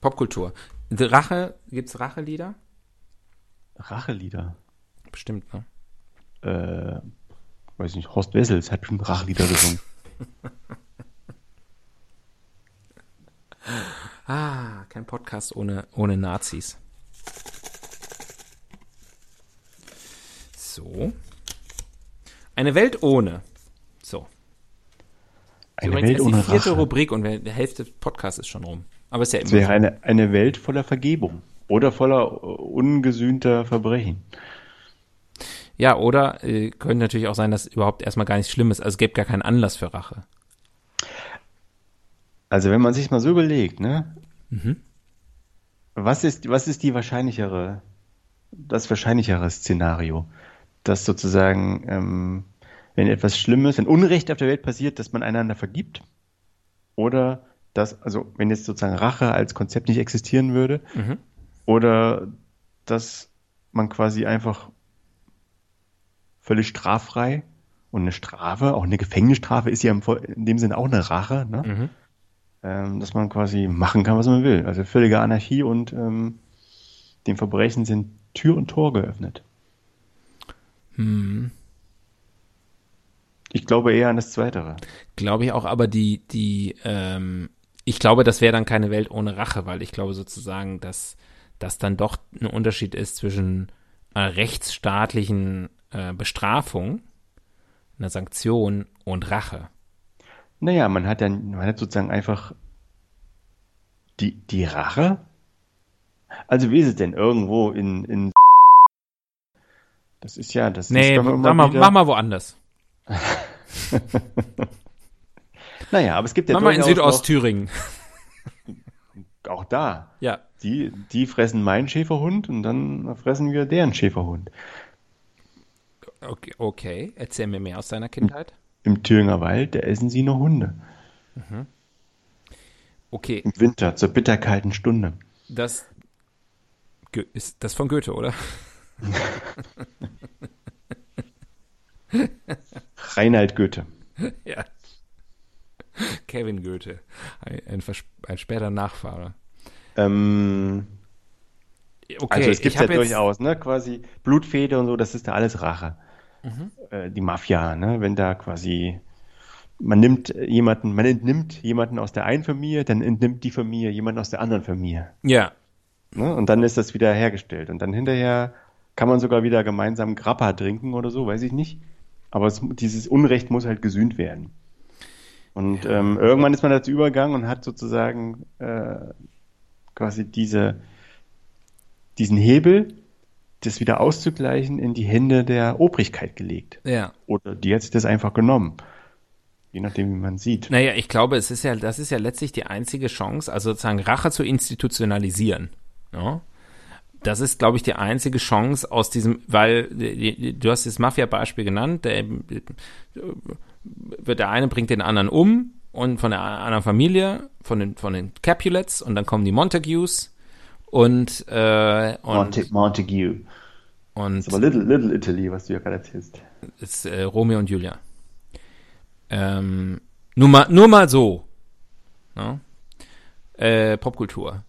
Popkultur. Rache, gibt's Rachelieder? Rachelieder. Bestimmt, ne? Äh, weiß nicht, Horst Wessels hat schon Rachelieder gesungen. Ah, kein Podcast ohne, ohne Nazis. So. Eine Welt ohne. So. Eine Übrigens Welt ohne die vierte Rache. Rubrik und die Hälfte des Podcasts ist schon rum. Aber ist ja Es immer wäre so. eine, eine Welt voller Vergebung oder voller äh, ungesühnter Verbrechen. Ja, oder äh, könnte natürlich auch sein, dass überhaupt erstmal gar nichts Schlimmes, also es gäbe gar keinen Anlass für Rache. Also wenn man sich mal so überlegt, ne? Was ist, was ist die wahrscheinlichere, das wahrscheinlichere Szenario? Dass sozusagen, ähm, wenn etwas Schlimmes, wenn Unrecht auf der Welt passiert, dass man einander vergibt? Oder dass, also wenn jetzt sozusagen Rache als Konzept nicht existieren würde? Mhm. Oder dass man quasi einfach völlig straffrei und eine Strafe, auch eine Gefängnisstrafe ist ja im, in dem Sinne auch eine Rache, ne? Mhm. ähm, dass man quasi machen kann, was man will. Also völlige Anarchie und ähm, dem Verbrechen sind Tür und Tor geöffnet. Hm. Ich glaube eher an das Zweitere. Glaube ich auch, aber die, die, ähm, ich glaube, das wäre dann keine Welt ohne Rache, weil ich glaube sozusagen, dass das dann doch ein Unterschied ist zwischen einer rechtsstaatlichen äh, Bestrafung, einer Sanktion und Rache. Naja, man hat dann, man hat sozusagen einfach die, die Rache. Also wie ist es denn irgendwo in, in das ist ja, das Nee, ist mach mal, mach mal woanders. Naja, aber es gibt ja mach mal in Südostthüringen. auch da. Ja. Die, die fressen meinen Schäferhund und dann fressen wir deren Schäferhund. Okay, okay, erzähl mir mehr aus deiner Kindheit. Im Thüringer Wald, da essen sie noch Hunde. Okay, Im Winter, zur bitterkalten Stunde. das ist das von Goethe, oder? Reinhard Goethe. Ja. Kevin Goethe, ein, ein, später Nachfahre. Ähm, Okay, also es gibt ja durchaus, ne, quasi Blutfede und so, das ist da alles Rache. Mhm. Äh, die Mafia, ne, wenn da quasi man nimmt jemanden, man entnimmt jemanden aus der einen Familie, dann entnimmt die Familie jemanden aus der anderen Familie. Ja, Ne? Und dann ist das wieder hergestellt. Und dann hinterher kann man sogar wieder gemeinsam Grappa trinken oder so, weiß ich nicht. Aber es, dieses Unrecht muss halt gesühnt werden. Und ähm, irgendwann ist man dazu übergegangen und hat sozusagen äh, quasi diese, diesen Hebel das wieder auszugleichen, in die Hände der Obrigkeit gelegt. Ja. Oder die hat sich das einfach genommen. Je nachdem, wie man sieht. Naja, ich glaube, es ist ja, das ist ja letztlich die einzige Chance, also sozusagen Rache zu institutionalisieren. Ja? Das ist, glaube ich, die einzige Chance aus diesem, weil du hast das Mafia-Beispiel genannt, der, der eine bringt den anderen um und von der anderen Familie, von den, von den Capulets und dann kommen die Montagues und, äh, und Monte, Montague. Und das ist aber Little, Little Italy, was du ja gerade erzählst. Ist äh, Romeo und Julia. Ähm, nur mal, nur mal so. Ne? Äh, Popkultur.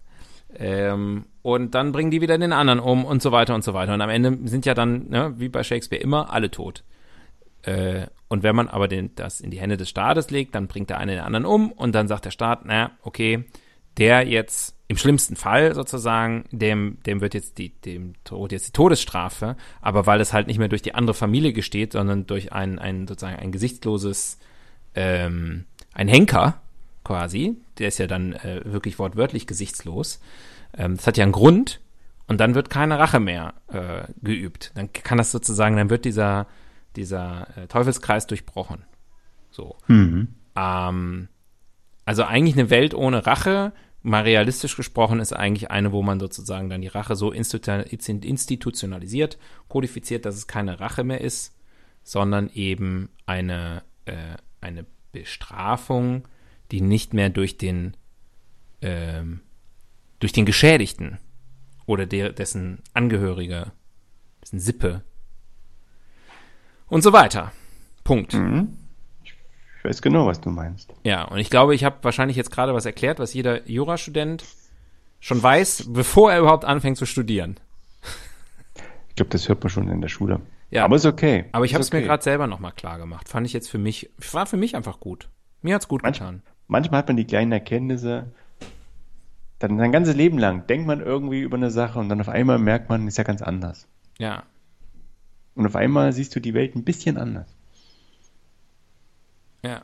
Ähm, und dann bringen die wieder den anderen um und so weiter und so weiter. Und am Ende sind ja dann, ne, wie bei Shakespeare, immer alle tot. Äh, und wenn man aber den, das in die Hände des Staates legt, dann bringt der eine den anderen um und dann sagt der Staat, na, okay, der jetzt im schlimmsten Fall sozusagen, dem, dem wird jetzt die, dem droht jetzt die Todesstrafe, aber weil es halt nicht mehr durch die andere Familie gesteht, sondern durch ein, ein sozusagen ein gesichtsloses, ähm, ein Henker quasi, der ist ja dann äh, wirklich wortwörtlich gesichtslos. Ähm, das hat ja einen Grund und dann wird keine Rache mehr äh, geübt. Dann kann das sozusagen, dann wird dieser, dieser äh, Teufelskreis durchbrochen. So. Mhm. Ähm, also eigentlich eine Welt ohne Rache mal realistisch gesprochen ist eigentlich eine, wo man sozusagen dann die Rache so institutionalisiert, kodifiziert, dass es keine Rache mehr ist, sondern eben eine, äh, eine Bestrafung, die nicht mehr durch den, ähm, durch den Geschädigten oder der, dessen Angehörige, dessen Sippe und so weiter. Punkt. Mhm weiß genau, was du meinst. Ja, und ich glaube, ich habe wahrscheinlich jetzt gerade was erklärt, was jeder Jurastudent schon weiß, bevor er überhaupt anfängt zu studieren. Ich glaube, das hört man schon in der Schule. Ja, aber ist okay. Aber ich habe es okay. mir gerade selber nochmal klar gemacht. Fand ich jetzt für mich, war für mich einfach gut. Mir hat's gut Manch, getan. Manchmal hat man die kleinen Erkenntnisse, dann sein ganzes Leben lang denkt man irgendwie über eine Sache und dann auf einmal merkt man, ist ja ganz anders. Ja. Und auf einmal siehst du die Welt ein bisschen anders. Ja.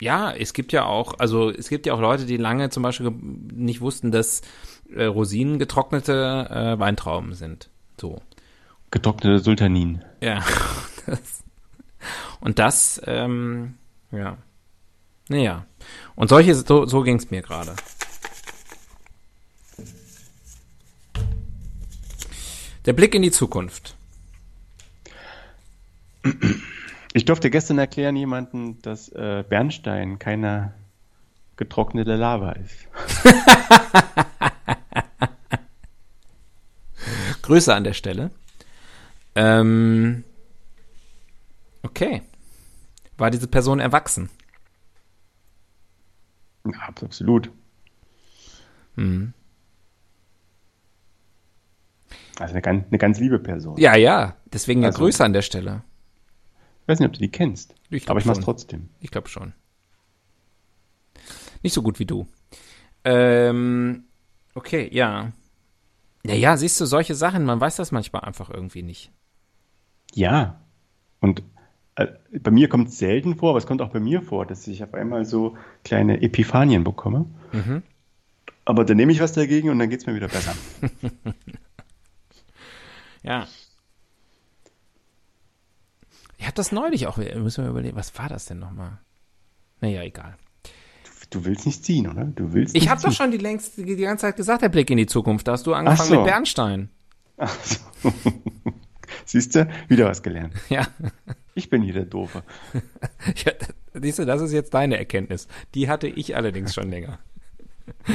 Ja, es gibt ja auch, also es gibt ja auch Leute, die lange zum Beispiel nicht wussten, dass äh, Rosinen getrocknete äh, Weintrauben sind. So. Getrocknete Sultanin. Ja. Das, und das, ähm, ja. Naja. Und solche, so, so ging es mir gerade. Der Blick in die Zukunft. Ich durfte gestern erklären jemanden, dass äh, Bernstein keine getrocknete Lava ist. Grüße an der Stelle. Ähm, okay. War diese Person erwachsen? Ja, absolut. Hm. Also eine ganz, eine ganz liebe Person. Ja, ja. Deswegen ja Also- Grüße an der Stelle. Ich weiß nicht, ob du die kennst. Ich aber ich mach's schon. trotzdem. Ich glaube schon. Nicht so gut wie du. Ähm, okay, ja. Ja, ja, siehst du, solche Sachen, man weiß das manchmal einfach irgendwie nicht. Ja. Und bei mir kommt es selten vor, aber es kommt auch bei mir vor, dass ich auf einmal so kleine Epiphanien bekomme. Mhm. Aber dann nehme ich was dagegen und dann geht's mir wieder besser. Ja. Ich habe das neulich auch, müssen wir überlegen, was war das denn nochmal? Naja, egal. Du, du willst nicht ziehen, oder? Du willst Ich habe doch schon die längst die ganze Zeit gesagt, der Blick in die Zukunft. Da hast du angefangen so. mit Bernstein. Ach so. Siehst du, wieder was gelernt. Ja. Ich bin hier der Doofe. ja. Siehst du, das ist jetzt deine Erkenntnis. Die hatte ich allerdings schon länger.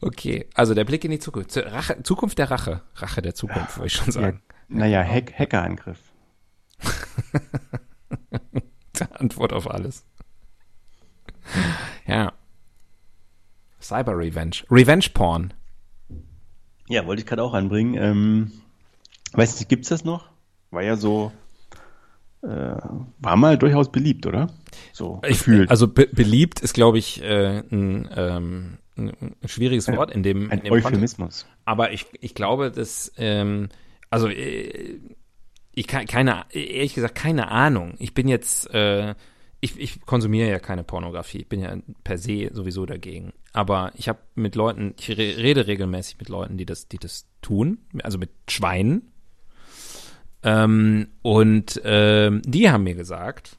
okay, also der Blick in die Zukunft. Zu- Rache, Zukunft der Rache. Rache der Zukunft, würde ich schon Ja, sagen. naja, Hack, Hackerangriff. Antwort auf alles. Ja. Cyber Revenge. Revenge Porn. Ja, wollte ich gerade auch anbringen. Ähm, weiß nicht, gibt's das noch? War ja so, äh, war mal durchaus beliebt, oder? So Ich, gefühlt. also be beliebt ist, glaube ich, äh, ein, ähm, ein schwieriges Wort in dem, in Ein dem Kontext. Euphemismus. Aber ich, ich glaube, dass, ähm, also äh, ich kann keine, ehrlich gesagt, keine Ahnung. Ich bin jetzt, äh, ich, ich konsumiere ja keine Pornografie. Ich bin ja per se sowieso dagegen. aber ich habe mit Leuten, ich rede regelmäßig mit Leuten, die das, die das tun, also mit Schweinen. Ähm, und ähm, die haben mir gesagt,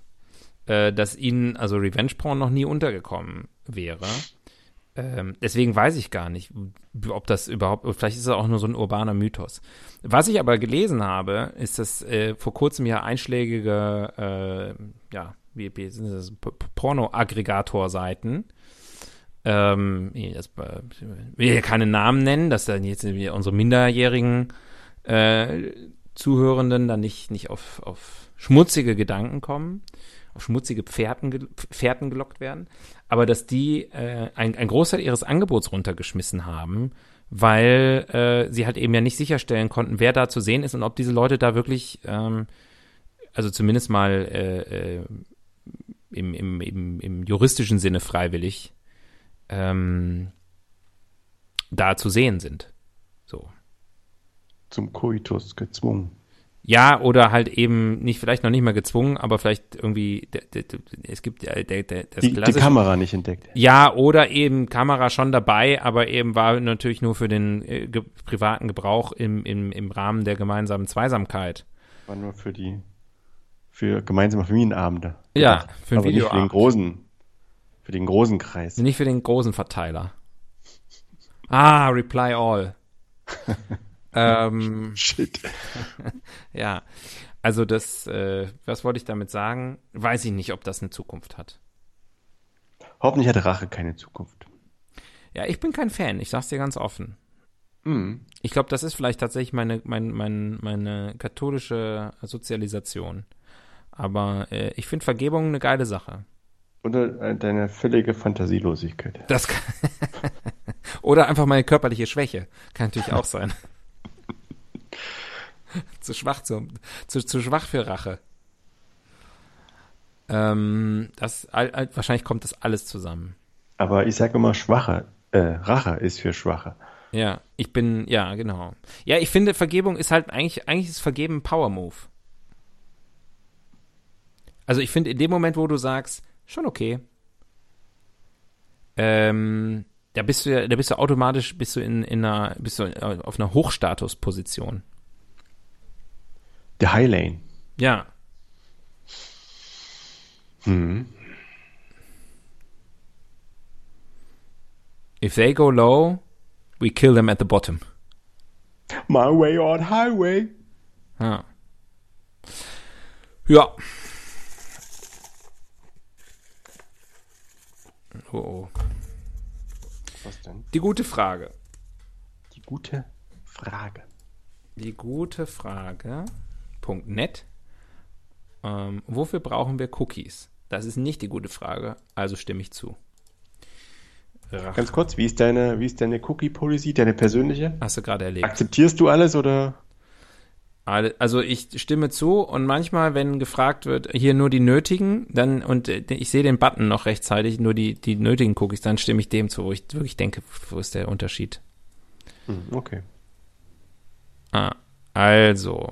äh, dass ihnen also Revenge Porn noch nie untergekommen wäre. Ähm, deswegen weiß ich gar nicht, ob das überhaupt, vielleicht ist es auch nur so ein urbaner Mythos. Was ich aber gelesen habe, ist, dass äh, vor kurzem ja einschlägige, äh, ja, wie, wie sind das, Porno-Aggregator-Seiten, ähm, das, äh, will ja keine Namen nennen, dass dann jetzt unsere minderjährigen äh, Zuhörenden dann nicht, nicht auf, auf schmutzige Gedanken kommen, auf schmutzige Pferden, Pferden gelockt werden aber dass die äh, ein, ein Großteil ihres Angebots runtergeschmissen haben, weil äh, sie halt eben ja nicht sicherstellen konnten, wer da zu sehen ist und ob diese Leute da wirklich, ähm, also zumindest mal äh, äh, im, im, im, im juristischen Sinne freiwillig, ähm, da zu sehen sind. Zum Koitus gezwungen. Ja, oder halt eben nicht, vielleicht noch nicht mal gezwungen, aber vielleicht irgendwie, es gibt ja der, der, das die, die Kamera nicht entdeckt. Ja, oder eben Kamera schon dabei, aber eben war natürlich nur für den äh, ge privaten Gebrauch im, im, im Rahmen der gemeinsamen Zweisamkeit. War nur für die, für gemeinsame Familienabende. Ja, für den Videoabend. Nicht für den großen, für den großen Kreis. Nicht für den großen Verteiler. Ah, Reply All. Ähm, Shit. ja, also das, äh, was wollte ich damit sagen? Weiß ich nicht, ob das eine Zukunft hat. Hoffentlich hat Rache keine Zukunft. Ja, ich bin kein Fan, ich sag's dir ganz offen. Mm. Ich glaube, das ist vielleicht tatsächlich meine, meine, meine, meine katholische Sozialisation. Aber äh, ich finde Vergebung eine geile Sache. Oder äh, deine völlige Fantasielosigkeit. Das kann Oder einfach meine körperliche Schwäche. Kann natürlich auch sein. zu schwach zum, zu, zu schwach für Rache. Ähm, das, wahrscheinlich kommt das alles zusammen. Aber ich sage immer Schwache. Äh, Rache ist für Schwache. Ja, ich bin, ja, genau. Ja, ich finde, Vergebung ist halt eigentlich, eigentlich ist Vergeben ein Power Move. Also ich finde, in dem Moment, wo du sagst, schon okay, ähm, da bist du ja, da bist du automatisch, bist du in, in einer, bist du auf einer Hochstatusposition. Der High Lane. Ja. Hm. If they go low, we kill them at the bottom. My way or highway. Ja. Ja. Oh, oh. Was denn? Die gute Frage. Die gute Frage. Die gute Frage. Net. Ähm, wofür brauchen wir Cookies? Das ist nicht die gute Frage, also stimme ich zu. Rache. Ganz kurz, wie ist deine, wie ist deine Cookie-Policy, deine persönliche? Hast du gerade erlebt. Akzeptierst du alles oder? Also ich stimme zu und manchmal, wenn gefragt wird, hier nur die nötigen, dann und äh, ich sehe den Button noch rechtzeitig, nur die, die nötigen Cookies, dann stimme ich dem zu, wo ich wirklich denke, wo ist der Unterschied? Hm, okay. Ah, also,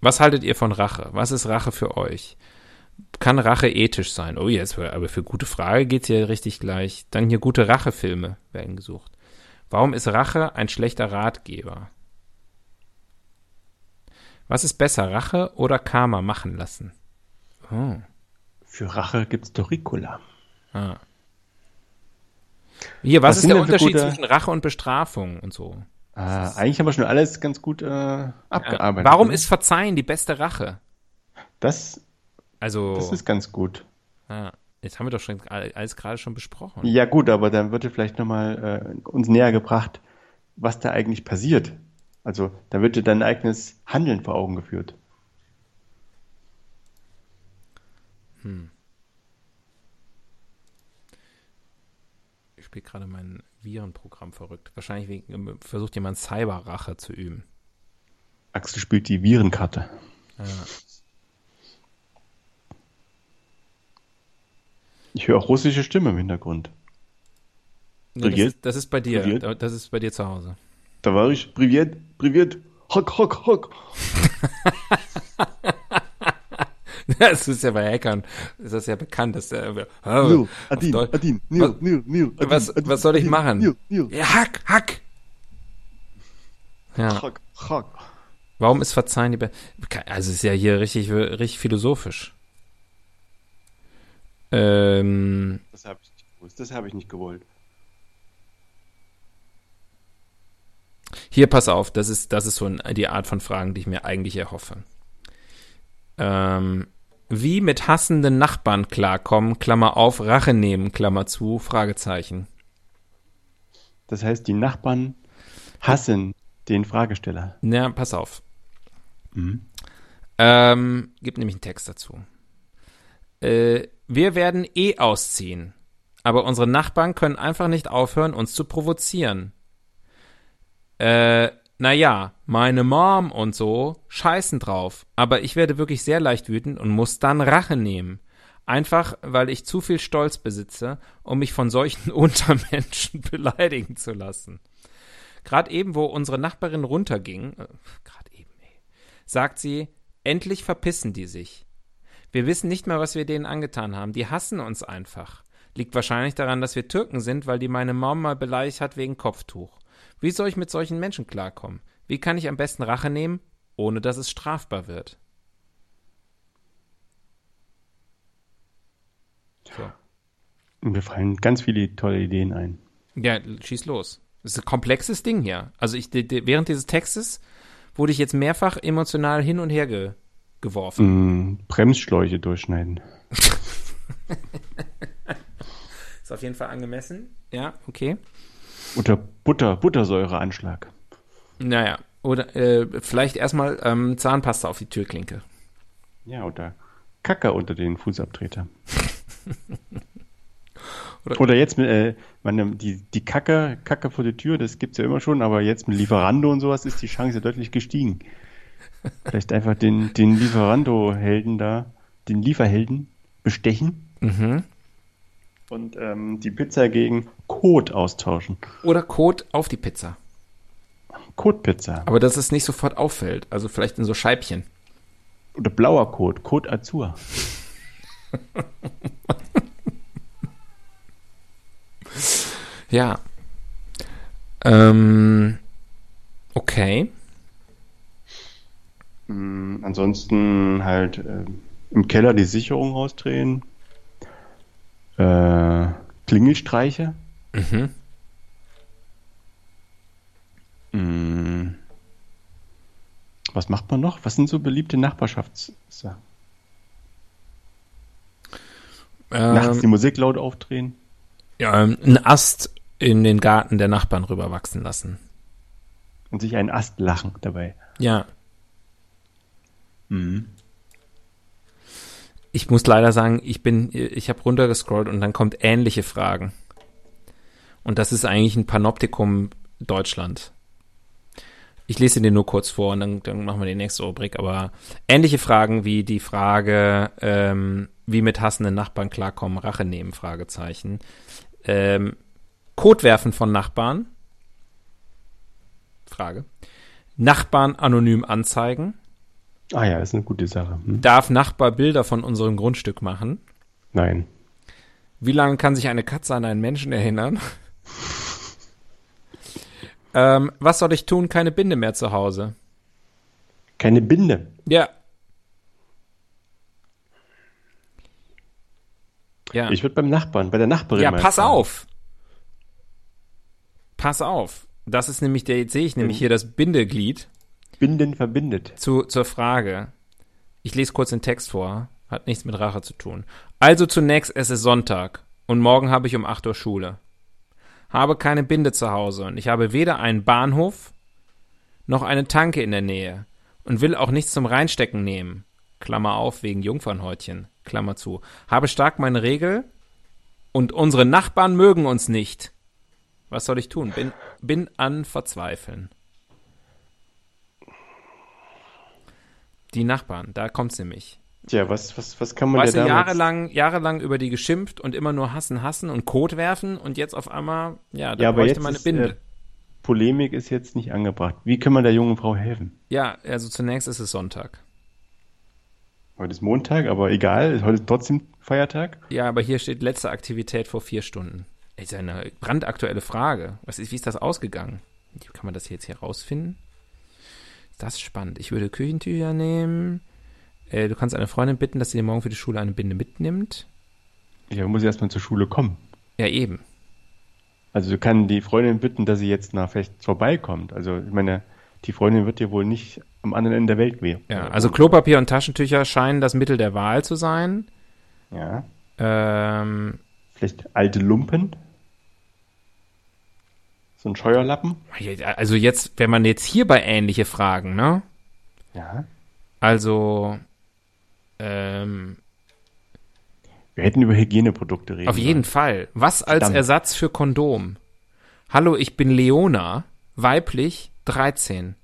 was haltet ihr von Rache? Was ist Rache für euch? Kann Rache ethisch sein? Oh, jetzt, aber für gute Frage geht's hier richtig gleich. Dann hier gute Rachefilme werden gesucht. Warum ist Rache ein schlechter Ratgeber? Was ist besser, Rache oder Karma machen lassen? Oh. Für Rache gibt's Doricula. Ah. Hier, was, was ist der Unterschied zwischen Rache und Bestrafung und so? Ah, eigentlich haben wir schon alles ganz gut äh, abgearbeitet. Warum oder? ist Verzeihen die beste Rache? Das, also, das ist ganz gut. Ah, jetzt haben wir doch schon alles gerade schon besprochen. Ja gut, aber dann wird vielleicht nochmal äh, uns näher gebracht, was da eigentlich passiert. Also da wird dir dein eigenes Handeln vor Augen geführt. Hm. Ich spiele gerade mein Virenprogramm verrückt. Wahrscheinlich wegen, versucht jemand Cyberrache zu üben. Axel spielt die Virenkarte. Ja. Ich höre auch russische Stimme im Hintergrund. Nee, das, ist, das, ist, bei dir. Privet? Das ist bei dir zu Hause. Da war ich. Privet, Privet, hock, hock, hock. Das ist ja bei Hackern, ist das ja bekannt, dass der, Neil, oh, Adin, Deutsch- Adin, Neil, Was- Neil, Neil, Adin, was, Adin, was soll ich Adin, machen? Neil, Neil. Ja, hack, hack! Ja, Hack, hack. warum ist Verzeihen die Be Also ist ja hier richtig, richtig philosophisch. Ähm, Das habe ich nicht gewusst, das habe ich nicht gewollt. Hier, pass auf, das ist, das ist so die Art von Fragen, die ich mir eigentlich erhoffe. Ähm, wie mit hassenden Nachbarn klarkommen, Klammer auf, Rache nehmen, Klammer zu, Fragezeichen. Das heißt, die Nachbarn hassen den Fragesteller. Na, pass auf. Mhm. Ähm, gibt nämlich einen Text dazu. Äh, wir werden eh ausziehen, aber unsere Nachbarn können einfach nicht aufhören, uns zu provozieren. Äh, naja, meine Mom und so scheißen drauf, aber ich werde wirklich sehr leicht wütend und muss dann Rache nehmen. Einfach, weil ich zu viel Stolz besitze, um mich von solchen Untermenschen beleidigen zu lassen. Gerade eben, wo unsere Nachbarin runterging, äh, gerade eben, ey, sagt sie, endlich verpissen die sich. Wir wissen nicht mehr, was wir denen angetan haben. Die hassen uns einfach. Liegt wahrscheinlich daran, dass wir Türken sind, weil die meine Mom mal beleidigt hat wegen Kopftuch. Wie soll ich mit solchen Menschen klarkommen? Wie kann ich am besten Rache nehmen, ohne dass es strafbar wird? So. Mir fallen ganz viele tolle Ideen ein. Ja, schieß los. Das ist ein komplexes Ding hier. Also ich, während dieses Textes wurde ich jetzt mehrfach emotional hin und her ge, geworfen. Mm, Bremsschläuche durchschneiden. Ist auf jeden Fall angemessen. Ja, okay. Oder Butter, Buttersäureanschlag. Naja, oder äh, vielleicht erstmal ähm, Zahnpasta auf die Türklinke. Ja, oder Kacker unter den Fußabtreter. Oder- Oder, jetzt mit, äh, meine, die, die Kacke, Kacke vor der Tür, das gibt's ja immer schon, aber jetzt mit Lieferando und sowas ist die Chance deutlich gestiegen. Vielleicht einfach den, den Lieferando-Helden da, den Lieferhelden bestechen Mhm. Und ähm, die Pizza gegen Kot austauschen. Oder Kot auf die Pizza. Kotpizza. Aber dass es nicht sofort auffällt. Also vielleicht in so Scheibchen. Oder blauer Kot, Kot Azur. Ja. Ähm, okay. Mm, ansonsten halt äh, im Keller die Sicherung rausdrehen. Äh, Klingelstreiche. Mhm. Mm. Was macht man noch? Was sind so beliebte Nachbarschaftssachen? Nachts die Ähm, Musik laut aufdrehen. ja, ähm, einen Ast in den Garten der Nachbarn rüberwachsen lassen. Und sich einen Ast lachen dabei. Ja. Mhm. Ich muss leider sagen, ich bin, ich habe runtergescrollt und dann kommt ähnliche Fragen. Und das ist eigentlich ein Panoptikum Deutschland. Ich lese dir nur kurz vor und dann, dann machen wir die nächste Rubrik. Aber ähnliche Fragen wie die Frage, ähm, wie mit hassenden Nachbarn klarkommen, Rache nehmen, Fragezeichen. Ähm, Code werfen von Nachbarn. Frage. Nachbarn anonym anzeigen. Ah ja, ist eine gute Sache. Hm? Darf Nachbar Bilder von unserem Grundstück machen? Nein. Wie lange kann sich eine Katze an einen Menschen erinnern? ähm, was soll ich tun? Keine Binde mehr zu Hause. Keine Binde. Ja. Ja, Ich würde beim Nachbarn, bei der Nachbarin. ja pass fragen. auf. Pass auf. Das ist nämlich der, jetzt sehe ich nämlich hier das Bindeglied Binden verbindet. zu, zur Frage. Ich lese kurz den Text vor. Hat nichts mit Rache zu tun. Also zunächst, es ist Sonntag und morgen habe ich um 8 Uhr Schule. Habe keine Binde zu Hause und ich habe weder einen Bahnhof noch eine Tanke in der Nähe und will auch nichts zum Reinstecken nehmen. Klammer auf, wegen Jungfernhäutchen. Klammer zu. Habe stark meine Regel und unsere Nachbarn mögen uns nicht. Was soll ich tun? Bin, bin an Verzweifeln. Die Nachbarn, da kommt's nämlich. Tja, was, was, was kann man Weißt dir damals... jahrelang, jahrelang über die geschimpft und immer nur hassen, hassen und Kot werfen und jetzt auf einmal, ja, da Ja, aber bräuchte jetzt man eine ist, Binde. äh, Polemik ist jetzt nicht angebracht. Wie kann man der jungen Frau helfen? ja, also zunächst ist es Sonntag. Heute ist Montag, aber egal, heute ist trotzdem Feiertag. Ja, aber hier steht letzte Aktivität vor vier Stunden. Ist ja eine brandaktuelle Frage. Was ist, wie ist das ausgegangen? Kann man das jetzt hier rausfinden? Das ist spannend. Ich würde Küchentücher nehmen. Äh, du kannst eine Freundin bitten, dass sie dir morgen für die Schule eine Binde mitnimmt. Ja, muss erstmal zur Schule kommen. Ja, eben. Also du kannst die Freundin bitten, dass sie jetzt nach vielleicht vorbeikommt. Also ich meine, die Freundin wird dir wohl nicht am anderen Ende der Welt weh. Ja, also Klopapier und Taschentücher scheinen das Mittel der Wahl zu sein. Ja. Ähm, Vielleicht alte Lumpen? So ein Scheuerlappen? also jetzt, wenn man jetzt hierbei ähnliche Fragen, ne? Ja. Also, ähm, Wir hätten über Hygieneprodukte reden auf jeden sollen. Fall. Was als Verdammt. Ersatz für Kondom? Hallo, ich bin Leona, weiblich, 13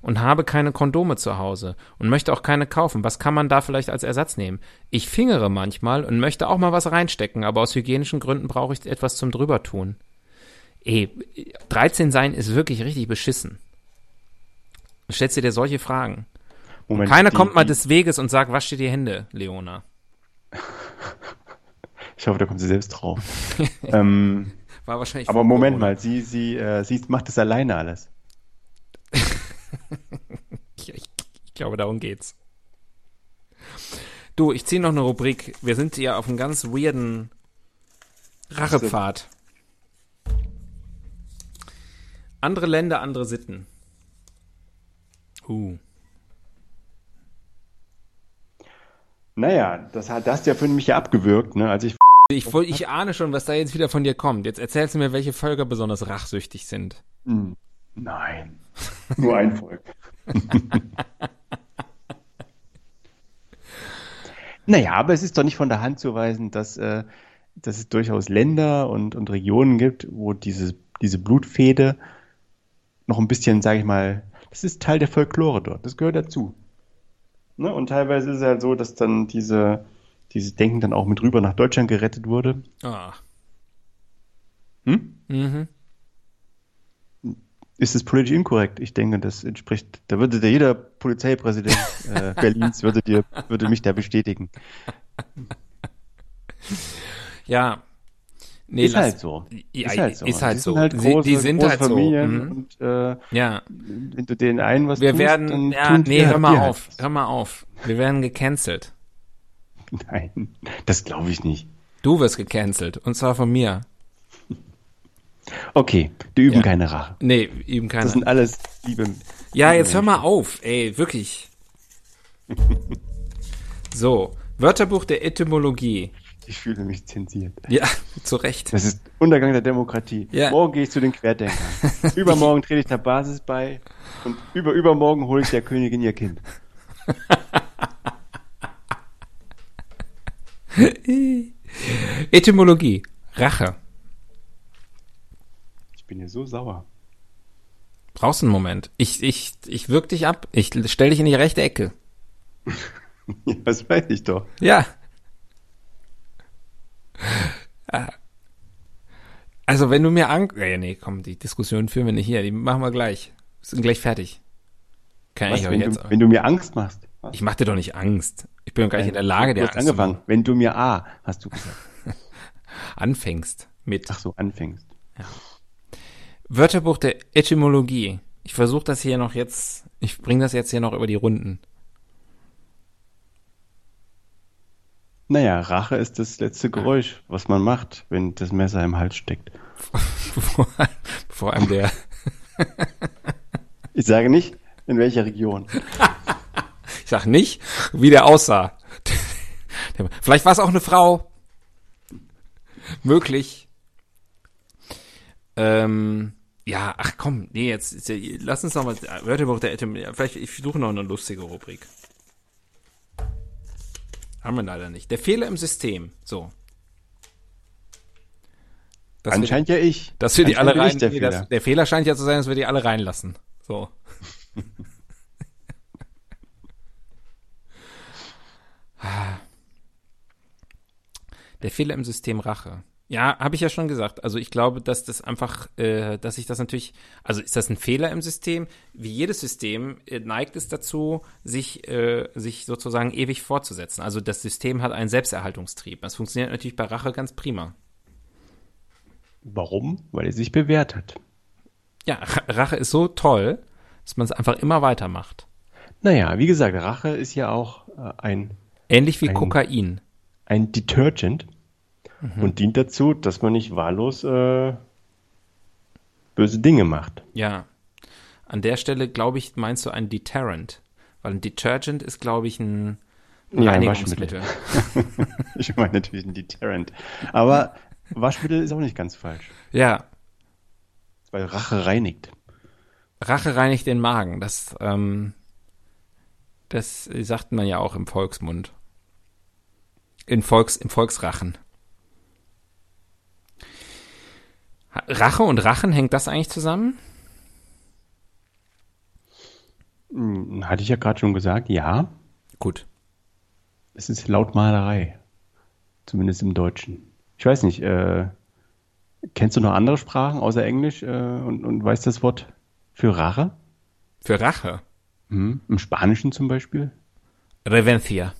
und habe keine Kondome zu Hause und möchte auch keine kaufen. Was kann man da vielleicht als Ersatz nehmen? Ich fingere manchmal und möchte auch mal was reinstecken, aber aus hygienischen Gründen brauche ich etwas zum drüber tun. Ey, 13 sein ist wirklich richtig beschissen. Du stellst dir dir solche Fragen. Moment, Keiner die- kommt mal des Weges und sagt, wasch dir die Hände, Leona. Ich hoffe, da kommt sie selbst drauf. ähm, War wahrscheinlich. aber Moment Corona. mal, sie, sie, äh, sie macht das alleine alles. Ich, ich, ich glaube, darum geht's. Du, ich ziehe noch eine Rubrik. Wir sind hier auf einem ganz weirden Rachepfad. Andere Länder, andere Sitten. Uh. Naja, das hat das ja für mich ja abgewürgt, ne? Als ich Ich, ich ahne schon, was da jetzt wieder von dir kommt. Jetzt erzählst du mir, welche Völker besonders rachsüchtig sind. Hm, Nein. Nur ein Volk. naja, aber es ist doch nicht von der Hand zu weisen, dass, äh, dass es durchaus Länder und, und Regionen gibt, wo diese, diese Blutfehde noch ein bisschen, sage ich mal, das ist Teil der Folklore dort. Das gehört dazu. Ne? Und teilweise ist es halt so, dass dann diese, dieses Denken dann auch mit rüber nach Deutschland gerettet wurde. Ah. Hm? Mhm. Ist es politisch inkorrekt? Ich denke, das entspricht, da würde der jeder Polizeipräsident äh, Berlins würde dir, würde mich da bestätigen. Ja. Nee, ist lass- halt so. Ja, ist halt so. ist halt die so. Sind halt große, die sind große halt so. Familien Mhm. und äh, Ja. wenn du den einen was Wir tust, werden, dann ja, tun nee, die hör mal halt auf, was. hör mal auf. Wir werden gecancelt. Nein, das glaube ich nicht. Du wirst gecancelt. Und zwar von mir. Okay, die üben Ja. keine Rache. Nee, Das keine. sind alles liebe. Ja, jetzt hör mal auf, ey, wirklich. So, Wörterbuch der Etymologie. Ich fühle mich zensiert. Ja, zu Recht. Das ist Untergang der Demokratie. Ja. Morgen gehe ich zu den Querdenkern. Übermorgen trete ich der Basis bei und über übermorgen hole ich der Königin ihr Kind. Etymologie. Rache. Ich bin hier so sauer. Brauchst einen Moment. Ich, ich, ich wirk dich ab. Ich stell dich in die rechte Ecke. Ja, das weiß ich doch. Ja. Ah. Also, wenn du mir Angst. Ja, nee, komm, die Diskussion führen wir nicht hier. Die machen wir gleich. Sind gleich fertig. Kann Was, ich auch wenn, jetzt. du, wenn du mir Angst machst. Was? ich mach dir doch nicht Angst. Ich bin doch gar nicht in der Lage, du hast Angst zu angefangen. machen. Wenn du mir A, hast du gesagt. anfängst mit. Ach so, anfängst. Wörterbuch der Etymologie. Ich versuche das hier noch jetzt. Ich bringe das jetzt hier noch über die Runden. Naja, Rache ist das letzte Geräusch, was man macht, wenn das Messer im Hals steckt. bevor, bevor einem der. Ich sage nicht, in welcher Region. Ich sag nicht, wie der aussah. Vielleicht war es auch eine Frau. Möglich. Ähm, ja, ach komm, nee, jetzt, ja- lass uns noch mal Wörterbuch der Etymologie. Vielleicht, ich suche noch eine lustige Rubrik. Haben wir leider nicht. Der Fehler im System. So. Dass wir, Anscheinend ja ich. dass wir die alle rein. ich nee, der das, Fehler. der Fehler scheint ja zu sein, dass wir die alle reinlassen. So. Der Fehler im System Rache. Ja, habe ich ja schon gesagt. Also ich glaube, dass das einfach, äh, dass ich das natürlich, also ist das ein Fehler im System? Wie jedes System äh, neigt es dazu, sich, äh, sich sozusagen ewig fortzusetzen. Also das System hat einen Selbsterhaltungstrieb. Das funktioniert natürlich bei Rache ganz prima. Warum? Weil er sich bewährt hat. Ja, Rache ist so toll, dass man es einfach immer weitermacht. Naja, wie gesagt, Rache ist ja auch äh, ein, Ähnlich wie Ein- Kokain. ein Detergent und dient dazu, dass man nicht wahllos äh, böse Dinge macht. Ja. An der Stelle, glaube ich, meinst du ein Deterrent. Weil ein Detergent ist, glaube ich, ein Ja, ein Reinigungsmittel. Ich meine natürlich ein Deterrent. Aber Waschmittel ist auch nicht ganz falsch, Ja. weil Rache reinigt. Rache reinigt den Magen. Das, ähm, das sagt man ja auch im Volksmund. In Volks, im Volksrachen. Rache und Rachen, hängt das eigentlich zusammen? Hm, Hatte ich ja gerade schon gesagt, ja. Gut. Es ist Lautmalerei. Zumindest im Deutschen. Ich weiß nicht, äh, kennst du noch andere Sprachen außer Englisch äh, und, und weißt das Wort für Rache? Für Rache. Hm? Im Spanischen zum Beispiel? Revencia.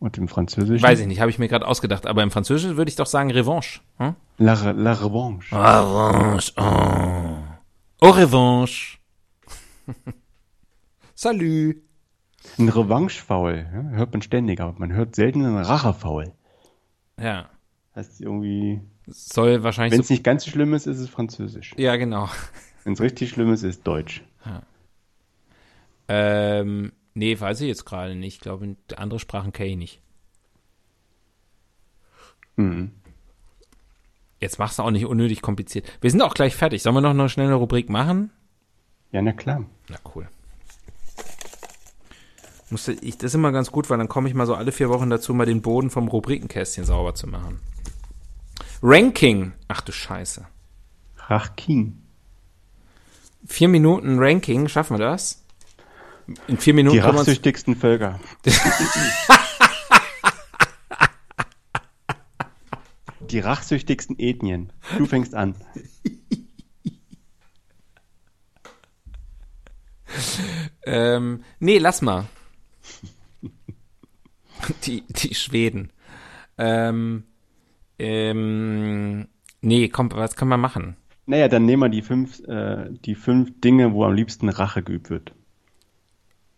Und im Französischen? Weiß ich nicht, habe ich mir gerade ausgedacht. Aber im Französischen würde ich doch sagen Revanche. Hm? La, Re- la Revanche. Revanche. Oh. Au revanche. Salut. Ein Revanche-Faul ja, hört man ständig, aber man hört selten einen Rache-Faul. Ja. Heißt irgendwie, Soll wahrscheinlich wenn so es nicht ganz so schlimm ist, ist es Französisch. Ja, genau. Wenn es richtig schlimm ist, ist Deutsch. Ähm, nee, weiß ich jetzt gerade nicht. Ich glaube, andere Sprachen kenne ich nicht. Mhm. Jetzt machst du auch nicht unnötig kompliziert. Wir sind auch gleich fertig. Sollen wir noch eine schnelle Rubrik machen? Ja, na klar. Na cool. Musste ich, das ist immer ganz gut, weil dann komme ich mal so alle vier Wochen dazu, mal den Boden vom Rubrikenkästchen sauber zu machen. Ranking. Ach du Scheiße. Rachkin. Vier Minuten Ranking, schaffen wir das? In vier Minuten Die rachsüchtigsten Völker. Die rachsüchtigsten Ethnien. Du fängst an. Ähm, nee, lass mal. Die, die Schweden. Ähm, ähm, nee, komm, was können wir machen? Naja, dann nehmen wir die fünf, äh, die fünf Dinge, wo am liebsten Rache geübt wird.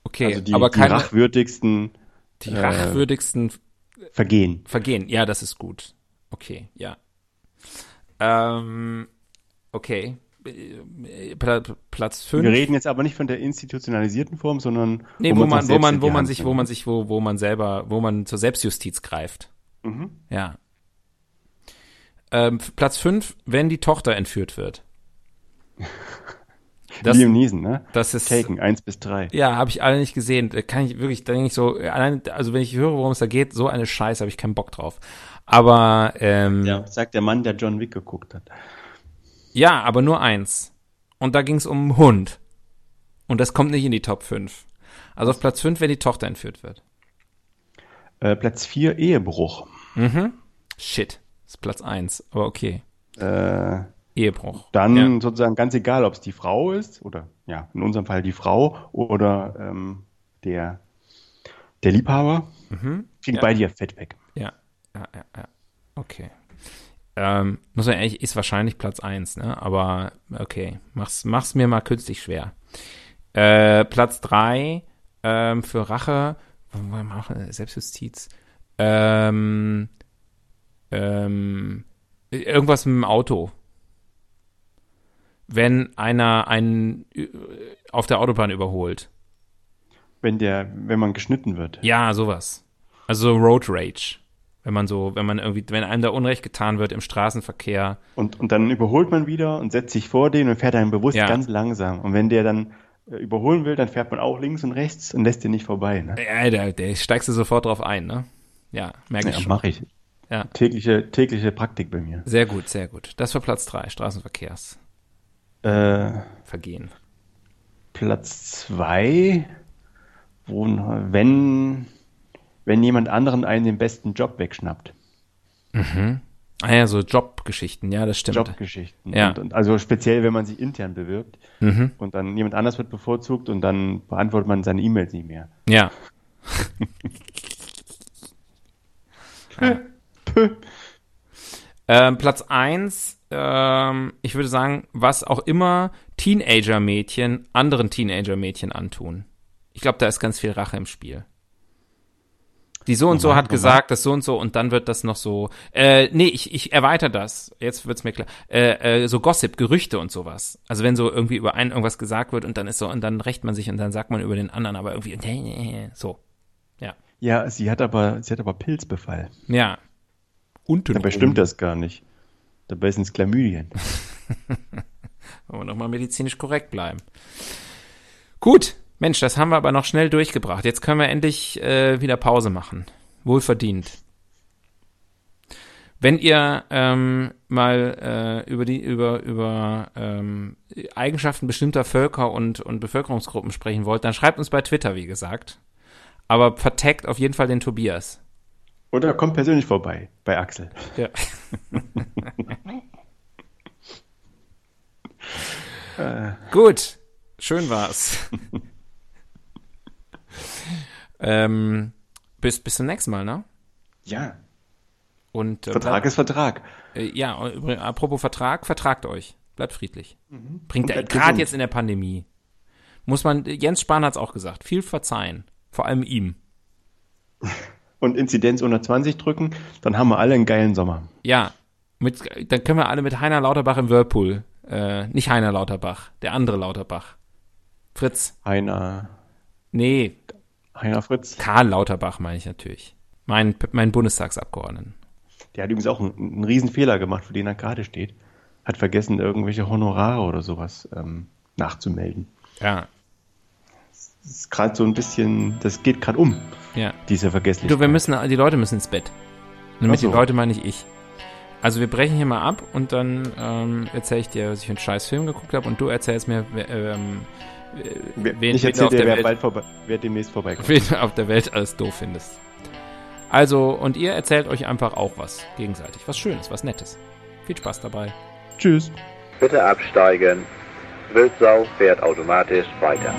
Okay, Also die, aber die keine, rachwürdigsten die äh, rachwürdigsten Vergehen. Vergehen. Ja, das ist gut. Okay, ja. Ähm, okay. Pla Platz 5. Wir reden jetzt aber nicht von der institutionalisierten Form, sondern Nee, wo wo man, wo man, in die wo man sich, wo man sich, wo, wo man selber, wo man zur Selbstjustiz greift. Mhm. Ja. Ähm, Platz 5, wenn die Tochter entführt wird. Das, Liam Neeson, ne? das ist, Taken, eins bis drei. ja, habe ich alle nicht gesehen. Da Kann ich wirklich, da denke ich so, allein, also wenn ich höre, worum es da geht, so eine Scheiße, habe ich keinen Bock drauf. Aber, ähm, Ja, sagt der Mann, der John Wick geguckt hat. Ja, aber nur eins. Und da ging es um einen Hund. Und das kommt nicht in die Top 5. Also auf Platz 5, wenn die Tochter entführt wird. Äh, Platz vier Ehebruch. Shit. Das ist Platz 1. Aber okay. Äh, Ehebruch. dann Ja. sozusagen ganz egal, ob es die Frau ist oder ja, in unserem Fall die Frau oder ähm, der, der Liebhaber. Kriegen Mhm. Ja. beide ja Fett weg. Ja, ja, ja, ja. Okay. Ähm, muss man ehrlich, ist wahrscheinlich Platz 1, ne? Aber okay, mach's, mach's mir mal künstlich schwer. Äh, Platz 3 ähm, für Rache, machen, Selbstjustiz. Ähm, ähm, irgendwas mit dem Auto. Wenn einer einen äh, auf der Autobahn überholt. Wenn der, wenn man geschnitten wird. Ja, sowas. Also so Road Rage. Wenn man so, wenn man irgendwie, wenn einem da Unrecht getan wird im Straßenverkehr. Und, und dann überholt man wieder und setzt sich vor den und fährt dann bewusst Ja. ganz langsam. Und wenn der dann äh, überholen will, dann fährt man auch links und rechts und lässt den nicht vorbei. Ne? Ja, da, da steigst du sofort drauf ein, ne? Ja, merke ich Ja, mache ich. Ja. Tägliche, tägliche Praktik bei mir. Sehr gut, sehr gut. Das war Platz 3, Straßenverkehrsvergehen. Äh, Platz zwei, wo, wenn, wenn jemand anderen einen den besten Job wegschnappt. Ah ja, so Jobgeschichten, ja, das stimmt. Jobgeschichten. Ja. Und, und also speziell, wenn man sich intern bewirbt Mhm. und dann jemand anders wird bevorzugt und dann beantwortet man seine E-Mails nicht mehr. Ja. ähm, Platz eins, ähm, ich würde sagen, was auch immer Teenager-Mädchen anderen Teenager-Mädchen antun. Ich glaube, da ist ganz viel Rache im Spiel. Die so und so Nochmal, hat nochmal. gesagt, das so und so und dann wird das noch so. Äh, nee, ich, ich erweitere das. Jetzt wird's mir klar. Äh, äh, so Gossip, Gerüchte und sowas. Also wenn so irgendwie über einen irgendwas gesagt wird und dann ist so und dann rächt man sich und dann sagt man über den anderen, aber irgendwie so. Ja, sie hat aber, sie hat aber Pilzbefall. Ja. Unten. Dabei stimmt das gar nicht. Dabei sind es Chlamydien. Wollen wir noch mal medizinisch korrekt bleiben. Gut, Mensch, das haben wir aber noch schnell durchgebracht. Jetzt können wir endlich äh, wieder Pause machen. Wohlverdient. Wenn ihr ähm, mal äh, über die über über ähm, Eigenschaften bestimmter Völker und und Bevölkerungsgruppen sprechen wollt, dann schreibt uns bei Twitter, wie gesagt. Aber vertagt auf jeden Fall den Tobias. Oder kommt persönlich vorbei bei Axel. Ja. Gut, schön war's. ähm, bis, bis zum nächsten Mal, ne? Ja, Und äh, Vertrag ist Vertrag. Äh, ja, übrigens, apropos Vertrag, vertragt euch. Bleibt friedlich. Bringt der, bleibt gerade jetzt in der Pandemie. Muss man, Jens Spahn hat's auch gesagt, viel verzeihen. Vor allem ihm. Und Inzidenz unter 20 drücken, dann haben wir alle einen geilen Sommer. Ja, mit, dann können wir alle mit Heiner Lauterbach im Whirlpool. Äh, nicht Heiner Lauterbach, der andere Lauterbach. Fritz. Heiner, Nee, Heiner Fritz. Karl Lauterbach meine ich natürlich. Mein, mein Bundestagsabgeordneten. Der hat übrigens auch einen, einen riesen Fehler gemacht, für den er gerade steht. Hat vergessen, irgendwelche Honorare oder sowas ähm, nachzumelden. Ja, ist gerade so ein bisschen, das geht gerade um, ja. diese Vergesslichkeit. Du, wir müssen, die Leute müssen ins Bett. Und mit so. die Leute meine ich ich. Also wir brechen hier mal ab und dann ähm, erzähle ich dir, was ich für einen scheiß Film geguckt habe und du erzählst mir, wer, ähm, wen, ich erzähle auf dir, der wer Welt- bald vorbei, wer demnächst vorbeikommt. wen du auf der Welt alles doof findest. Also, und ihr erzählt euch einfach auch was gegenseitig. Was Schönes, was Nettes. Viel Spaß dabei. Tschüss. Bitte absteigen. Wildsau fährt automatisch weiter.